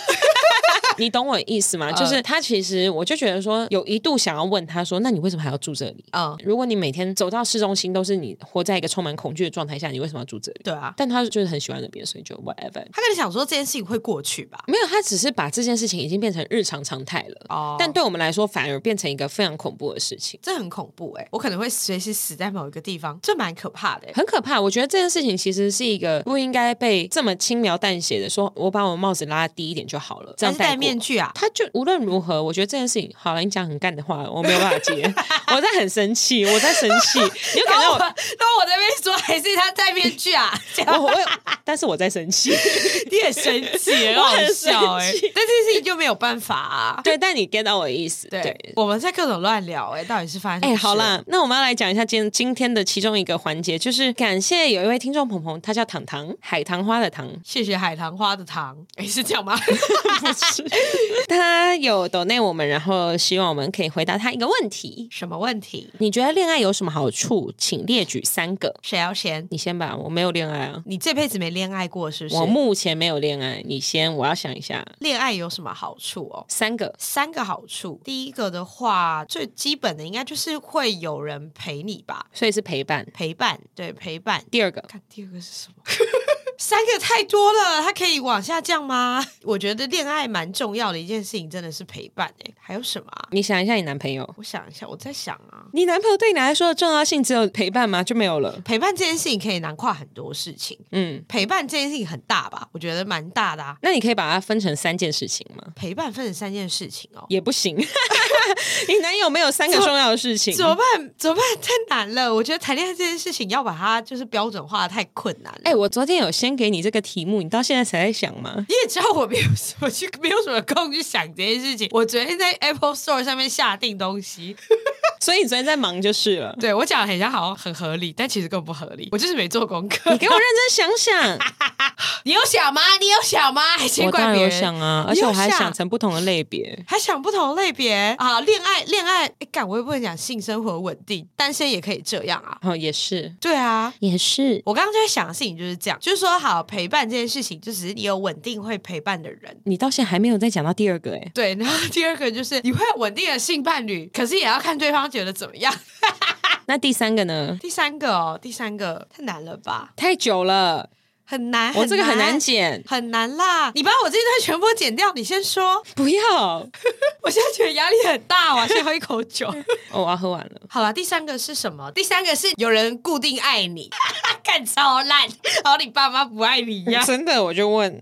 C: 你懂我的意思吗？就是他其实，我就觉得说，有一度想要问他说，那你为什么还要住这里？嗯，如果你每天走到市中心都是你活在一个充满恐惧的状态下，你为什么要住这里？
B: 对啊，
C: 但他就是很喜欢那边，所以就 whatever。
B: 他跟你想说这件事情会过去吧？
C: 没有，他只是把这件事情已经变成日常常态了。哦，但对我们来说，反而变成一个非常恐怖的事情。
B: 这很恐怖哎、欸，我可能会随时死在某一个地方，这蛮可怕的、欸，
C: 很可怕。我觉得这件事情其实是一个不应该被这么轻描淡写的说，我把我帽子拉低一点就好了，这样戴
B: 面具啊，
C: 他就。无论如何，我觉得这件事情好了。你讲很干的话，我没有办法接。我在很生气，我在生气。你有感觉我？
B: 那我这边说还是他戴面具啊？
C: 我我，但是我在生气。
B: 你很生气，我很笑哎。但这件事情就没有办法啊。
C: 对，但你 get 到我的意思。对，
B: 我们在各种乱聊哎，到底是发生？哎，
C: 好了，那我们要来讲一下今今天的其中一个环节，就是感谢有一位听众朋友，他叫糖糖，海棠花的糖。
B: 谢谢海棠花的糖。哎，是这样吗？
C: 不是，他。有抖内我们，然后希望我们可以回答他一个问题。
B: 什么问题？
C: 你觉得恋爱有什么好处？请列举三个。
B: 谁要先？
C: 你先吧。我没有恋爱啊。
B: 你这辈子没恋爱过是不是？
C: 我目前没有恋爱。你先，我要想一下。
B: 恋爱有什么好处哦？
C: 三个，
B: 三个好处。第一个的话，最基本的应该就是会有人陪你吧，
C: 所以是陪伴，
B: 陪伴，对，陪伴。
C: 第二个，
B: 看第二个是什么？三个太多了，它可以往下降吗？我觉得恋爱蛮重要的一件事情，真的是陪伴哎。还有什么啊？
C: 你想一下，你男朋友。
B: 我想一下，我在想啊，
C: 你男朋友对你来说的重要性只有陪伴吗？就没有了？
B: 陪伴这件事情可以囊括很多事情。嗯，陪伴这件事情很大吧？我觉得蛮大的啊。
C: 那你可以把它分成三件事情吗？
B: 陪伴分成三件事情哦，
C: 也不行。你男友没有三个重要的事情，
B: 怎么办？怎么办？太难了。我觉得谈恋爱这件事情要把它就是标准化，太困难了。
C: 哎，我昨天有先先给你这个题目，你到现在才在想吗？
B: 你也知道我没有什么 去，没有什么空去想这件事情。我昨天在 Apple Store 上面下定东西，
C: 所以你昨天在忙就是了。
B: 对，我讲的很像好像很合理，但其实根本不合理。我就是没做功课。
C: 你给我认真想想，
B: 你有想吗？你有想吗？还先怪
C: 别有想啊，而且我还想成不同的类别，
B: 还想不同的类别啊，恋爱，恋爱，哎，干，我也不能讲性生活稳定，单身也可以这样啊。
C: 哦，也是，
B: 对啊，
C: 也是。
B: 我刚刚就在想的事情就是这样，就是说，好陪伴这件事情，就只是你有稳定会陪伴的人。
C: 你到现在还没有再讲到第二个哎？
B: 对，然后第二个就是你会有稳定的性伴侣，可是也要看对方觉得怎么样。
C: 那第三个呢？
B: 第三个哦，第三个太难了吧？
C: 太久了。
B: 很难，
C: 我这个很难剪，
B: 很难啦！你把我这一段全部剪掉，你先说。
C: 不要，
B: 我现在觉得压力很大，我先喝一口酒。
C: 哦，我要喝完了。
B: 好了，第三个是什么？第三个是有人固定爱你，干超烂，好，你爸妈不爱你一样。
C: 真的，我就问。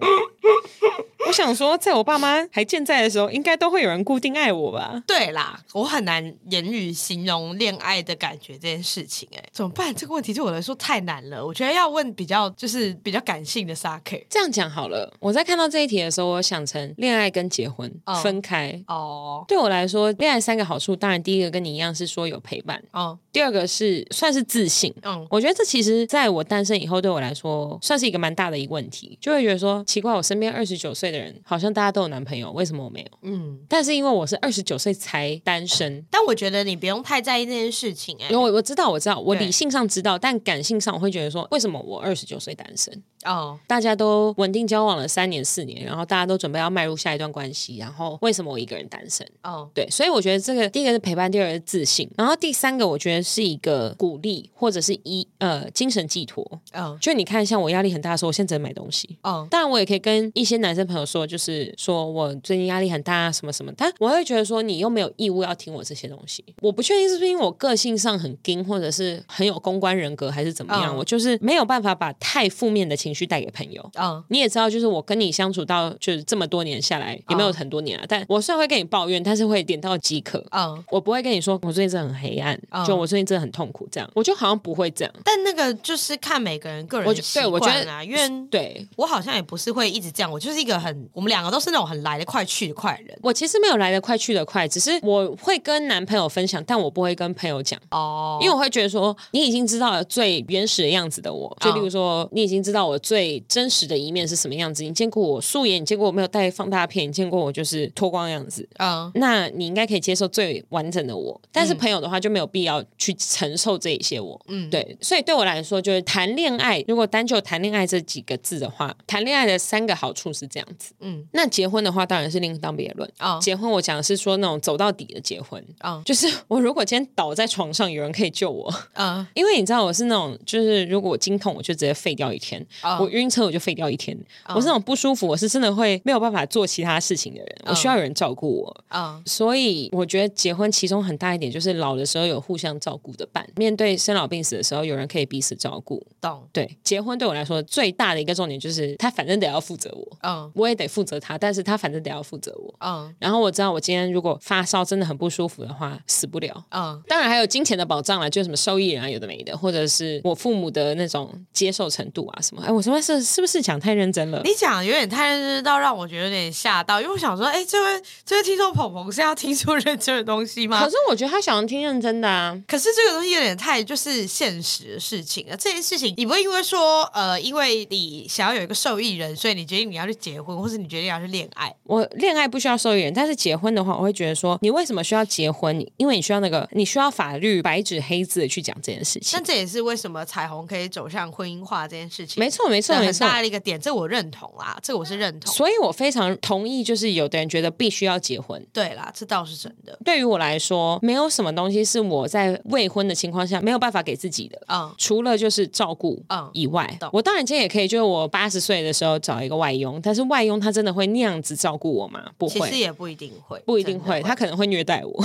C: 我想说，在我爸妈还健在的时候，应该都会有人固定爱我吧？
B: 对啦，我很难言语形容恋爱的感觉这件事情。哎，怎么办？这个问题对我来说太难了。我觉得要问比较就是比较感性的 Sake。
C: 这样讲好了，我在看到这一题的时候，我想成恋爱跟结婚分开。哦，对我来说，恋爱三个好处，当然第一个跟你一样是说有陪伴。哦，第二个是算是自信。嗯，我觉得这其实在我单身以后，对我来说算是一个蛮大的一个问题，就会觉得说奇怪，我身边二十九岁的人好像大家都有男朋友，为什么我没有？嗯，但是因为我是二十九岁才单身，
B: 但我觉得你不用太在意这件事情哎、欸。
C: 我我知道我知道，我理性上知道，但感性上我会觉得说，为什么我二十九岁单身？哦，大家都稳定交往了三年四年，然后大家都准备要迈入下一段关系，然后为什么我一个人单身？哦，对，所以我觉得这个第一个是陪伴，第二个是自信，然后第三个我觉得是一个鼓励或者是一呃精神寄托。嗯、哦，就你看，像我压力很大的时候，我现在只能买东西。嗯，当然我也可以跟一些男生朋友说，就是说我最近压力很大啊，什么什么，但我会觉得说，你又没有义务要听我这些东西。我不确定是不是因为我个性上很硬，或者是很有公关人格，还是怎么样，我就是没有办法把太负面的情绪带给朋友。嗯，你也知道，就是我跟你相处到就是这么多年下来，也没有很多年了，但我虽然会跟你抱怨，但是会点到即可。嗯，我不会跟你说我最近真的很黑暗，就我最近真的很痛苦这样，我就好像不会这样。
B: 但那个就是看每个人个人的习惯啊，因为
C: 对
B: 我好像也不是会一直这样，我就是一个很，我们两个都是那种很来得快去得快的人。
C: 我其实没有来得快去得快，只是我会跟男朋友分享，但我不会跟朋友讲哦，因为我会觉得说你已经知道了最原始的样子的我，就例如说你已经知道我最真实的一面是什么样子，你见过我素颜，你见过我没有带放大片，你见过我就是脱光样子啊，那你应该可以接受最完整的我。但是朋友的话就没有必要去承受这一些我，嗯，对，所以对我来说就是谈恋爱，如果单就谈恋爱这几个字的话，谈恋爱的三个好处是这样子，嗯，那结婚的话当然是另当别论。啊。结婚我讲的是说那种走到底的结婚。啊，就是我如果今天倒在床上，有人可以救我。啊，因为你知道我是那种就是如果我经痛，我就直接废掉一天，我晕车我就废掉一天，我是那种不舒服，我是真的会没有办法做其他事情的人，我需要有人照顾我。啊，所以我觉得结婚其中很大一点就是老的时候有互相照顾的伴，面对生老病死的时候有人可以彼此照顾，懂？对，结婚对我来说最大的一个重点就是他反正得要负责我，嗯，我也得负责他，但是他反正得要负责我，嗯，然后我知道我今天如果发烧真的很不舒服的话，死不了，嗯，当然还有金钱的保障了，就什么受益人啊，有的没的，或者是我父母的那种接受程度啊什么，哎，我说是是不是讲太认真了？
B: 你讲有点太认真到让我觉得有点吓到，因为我想说，哎，这位这位听众鹏鹏是要听出认真的东西吗？
C: 可是我觉得他想要听认真的啊，
B: 可是这个东西有点太就是现实的事情了，这件事情你不会因为说呃，因为你想要有一个受益人，所以你决定你要去结婚，或是你决定要去恋爱？
C: 我恋爱不需要受益人，但是结婚的话，我会觉得说，你为什么需要结婚？因为你需要那个，你需要法律白纸黑字的去讲这件事情。
B: 那这也是为什么彩虹可以走向婚姻化这件事情。
C: 没错，没错，没错，
B: 很大的一个点，这我认同啦，这个我是认同。
C: 所以我非常同意，就是有的人觉得必须要结婚。
B: 对啦，这倒是真的。
C: 对于我来说，没有什么东西是我在未婚的情况下没有办法给自己的。嗯，除了就是照顾嗯以外，嗯、我当然今天也可以，就是我八十岁的时候找一个外佣，但是外佣他真的会那样子照顾我吗？不会，
B: 其实也不一定会，
C: 不一定会，他可能会虐待我。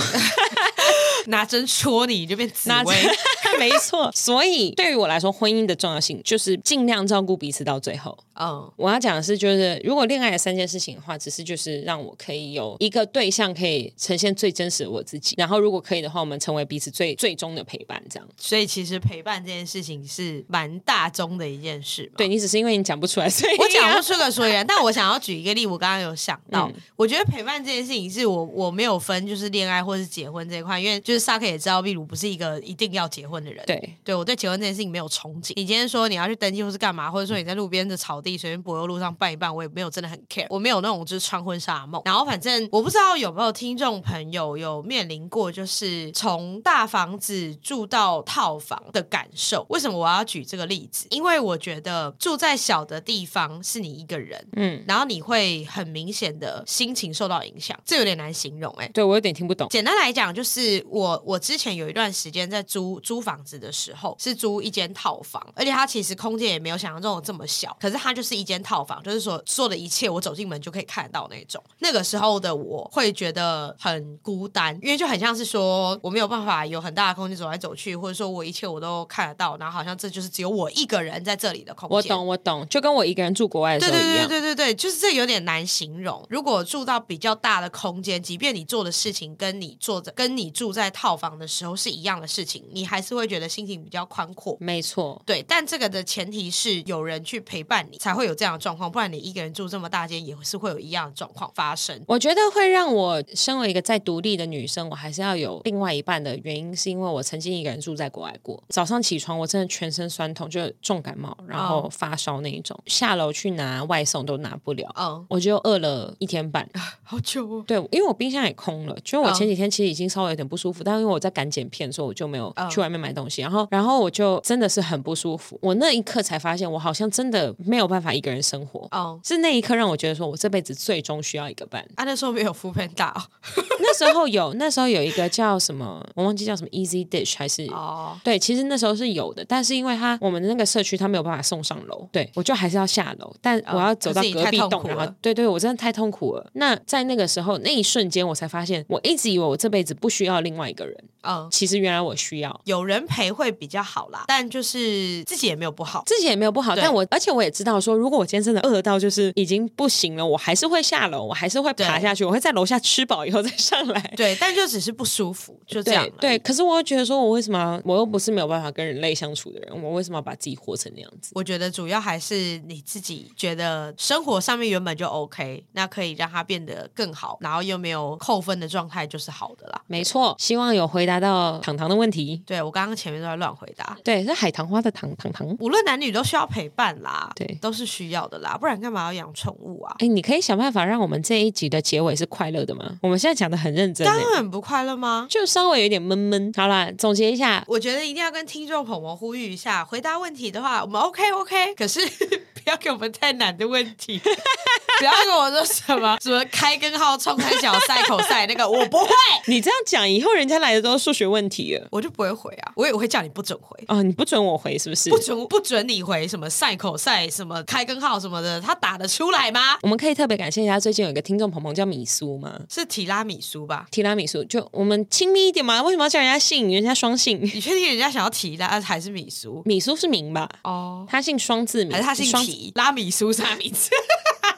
B: 拿针戳你，你就变紫 薇。
C: 没错，所以对于我来说，婚姻的重要性就是尽量照顾彼此到最后。嗯，oh. 我要讲的是，就是如果恋爱的三件事情的话，只是就是让我可以有一个对象，可以呈现最真实的我自己。然后，如果可以的话，我们成为彼此最最终的陪伴，这样。
B: 所以，其实陪伴这件事情是蛮大宗的一件事。
C: 对，你只是因为你讲不出来，所以
B: 我讲不出个所以然。但我想要举一个例，我刚刚有想到，嗯、我觉得陪伴这件事情是我我没有分就是恋爱或是结婚这一块，因为就是萨克也知道，闭鲁不是一个一定要结婚的人。
C: 对，
B: 对我对结婚这件事情没有憧憬。你今天说你要去登记或是干嘛，或者说你在路边的草地随便柏油路上。办一办，我也没有真的很 care，我没有那种就是穿婚纱梦。然后反正我不知道有没有听众朋友有面临过，就是从大房子住到套房的感受。为什么我要举这个例子？因为我觉得住在小的地方是你一个人，嗯，然后你会很明显的心情受到影响，这有点难形容哎、欸。
C: 对，我有点听不懂。
B: 简单来讲，就是我我之前有一段时间在租租房子的时候，是租一间套房，而且它其实空间也没有想象中的这么小，可是它就是一间套房。就是说，做的一切我走进门就可以看得到那种。那个时候的我会觉得很孤单，因为就很像是说我没有办法有很大的空间走来走去，或者说我一切我都看得到，然后好像这就是只有我一个人在这里的空间。
C: 我懂，我懂，就跟我一个人住国外的时候一样。对对对对
B: 对，就是这有点难形容。如果住到比较大的空间，即便你做的事情跟你做的跟你住在套房的时候是一样的事情，你还是会觉得心情比较宽阔。
C: 没错，
B: 对。但这个的前提是有人去陪伴你，才会有这样的状况。不然你一个人住这么大间，也是会有一样的状况发生。
C: 我觉得会让我身为一个在独立的女生，我还是要有另外一半的原因，是因为我曾经一个人住在国外过。早上起床，我真的全身酸痛，就重感冒，然后发烧那一种。Oh. 下楼去拿外送都拿不了，嗯，oh. 我就饿了一天半，
B: 好久哦。
C: 对，因为我冰箱也空了，就我前几天其实已经稍微有点不舒服，但因为我在赶剪片，所以我就没有去外面买买东西，然后然后我就真的是很不舒服。我那一刻才发现，我好像真的没有办法一个人生活。哦，是那一刻让我觉得说，我这辈子最终需要一个伴。
B: 啊，那时候没有 foodpanda，
C: 那时候有，那时候有一个叫什么，我忘记叫什么 Easy Dish 还是哦，对，其实那时候是有的，但是因为他我们的那个社区他没有办法送上楼，对我就还是要下楼，但我要走到隔壁栋，然后对对，我真的太痛苦了。那在那个时候那一瞬间，我才发现，我一直以为我这辈子不需要另外一个人，嗯，其实原来我需要。
B: 有人陪会比较好啦，但就是自己也没有不好，
C: 自己也没有不好，但我而且我也知道说，如果我今天真的饿到就是已经不行了，我还是会下楼，我还是会爬下去，我会在楼下吃饱以后再上来，
B: 对，但就只是不舒服，就这样
C: 对。对，可是我又觉得说，我为什么我又不是没有办法跟人类相处的人，我为什么要把自己活成那样子？
B: 我觉得主要还是你自己觉得生活上面原本就 OK，那可以让它变得更好，然后又没有扣分的状态就是好的啦。
C: 没错，希望有回答到糖糖的问题。
B: 对，我刚刚前面都在乱回答，
C: 对，是海棠花的糖糖糖。
B: 无论男女都需要陪伴啦，对，都是需要的啦，不然干嘛要养宠物啊？
C: 哎，你可以想办法让我们这一集的结尾是快乐的吗？我们现在讲的很认真，
B: 当然不快乐吗？
C: 就稍微有点闷闷。好啦，总结一下，
B: 我觉得一定要跟听众朋友呼吁一下，回答问题的话，我们 OK OK，可是 不要给我们太难的问题，不要跟我说什么 什么开根号、冲开脚、赛口赛那个，我不会。
C: 你这样讲，以后人家来的都是数学问题了，
B: 我就不会回啊，我也会叫你不准回
C: 哦，你不准我回是不是？
B: 不准不准你回什么赛口赛、什么开根号什么的，他打得出来吗？
C: 我们可以特别感谢一下，最近有一个听众朋友叫米苏吗？
B: 是提拉米苏吧？
C: 提拉米苏，就我们亲密一点嘛？为什么要叫人家姓？人家双姓？
B: 你确定人家想要提拉还是米苏？
C: 米苏是名吧？哦，他姓双字名，
B: 还是他姓皮？拉米苏是他名字，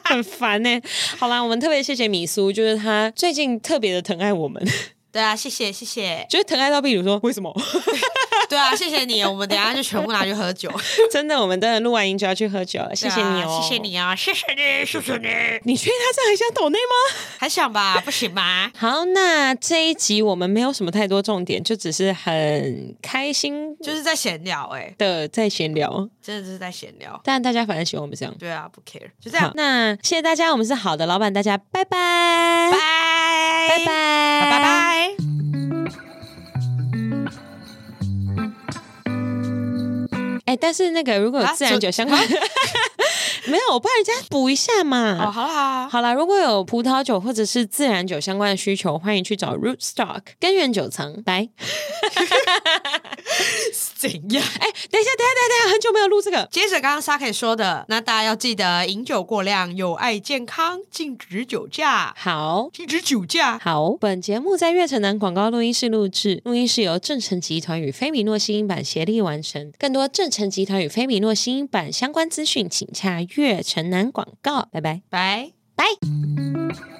C: 很烦呢。好啦，我们特别谢谢米苏，就是他最近特别的疼爱我们。
B: 对啊，谢谢谢谢，
C: 就是疼爱到，比如说为什么？
B: 对啊，谢谢你，我们等下就全部拿去喝酒。
C: 真的，我们等下录完音就要去喝酒了。谢谢你哦，
B: 谢谢你啊，谢谢你，谢谢你。
C: 你确定他这样还想抖内吗？
B: 还想吧，不行吧？
C: 好，那这一集我们没有什么太多重点，就只是很开心，
B: 就是在闲聊哎
C: 的，在闲聊，
B: 真的就是在闲聊。
C: 但大家反正喜欢我们这样，
B: 对啊，不 care，就这样。
C: 那谢谢大家，我们是好的老板，大家拜拜，
B: 拜
C: 拜拜拜
B: 拜。
C: 哎，但是那个如果有自然酒相关，啊、没有，我帮人家补一下嘛。
B: 哦，好啦好
C: 啦，如果有葡萄酒或者是自然酒相关的需求，欢迎去找 Rootstock 根源酒藏。来，
B: 怎样？
C: 哎，等一下，等一下，等一下，很久没有录这个。
B: 接着刚刚 Saki 说的，那大家要记得饮酒过量有碍健康，禁止酒驾。
C: 好，
B: 禁止酒驾。
C: 好，本节目在月城南广告录音室录制，录音室由正成集团与菲米诺新音版协力完成。更多正成集团与菲米诺新音版相关资讯，请洽月城南广告。拜拜，
B: 拜拜。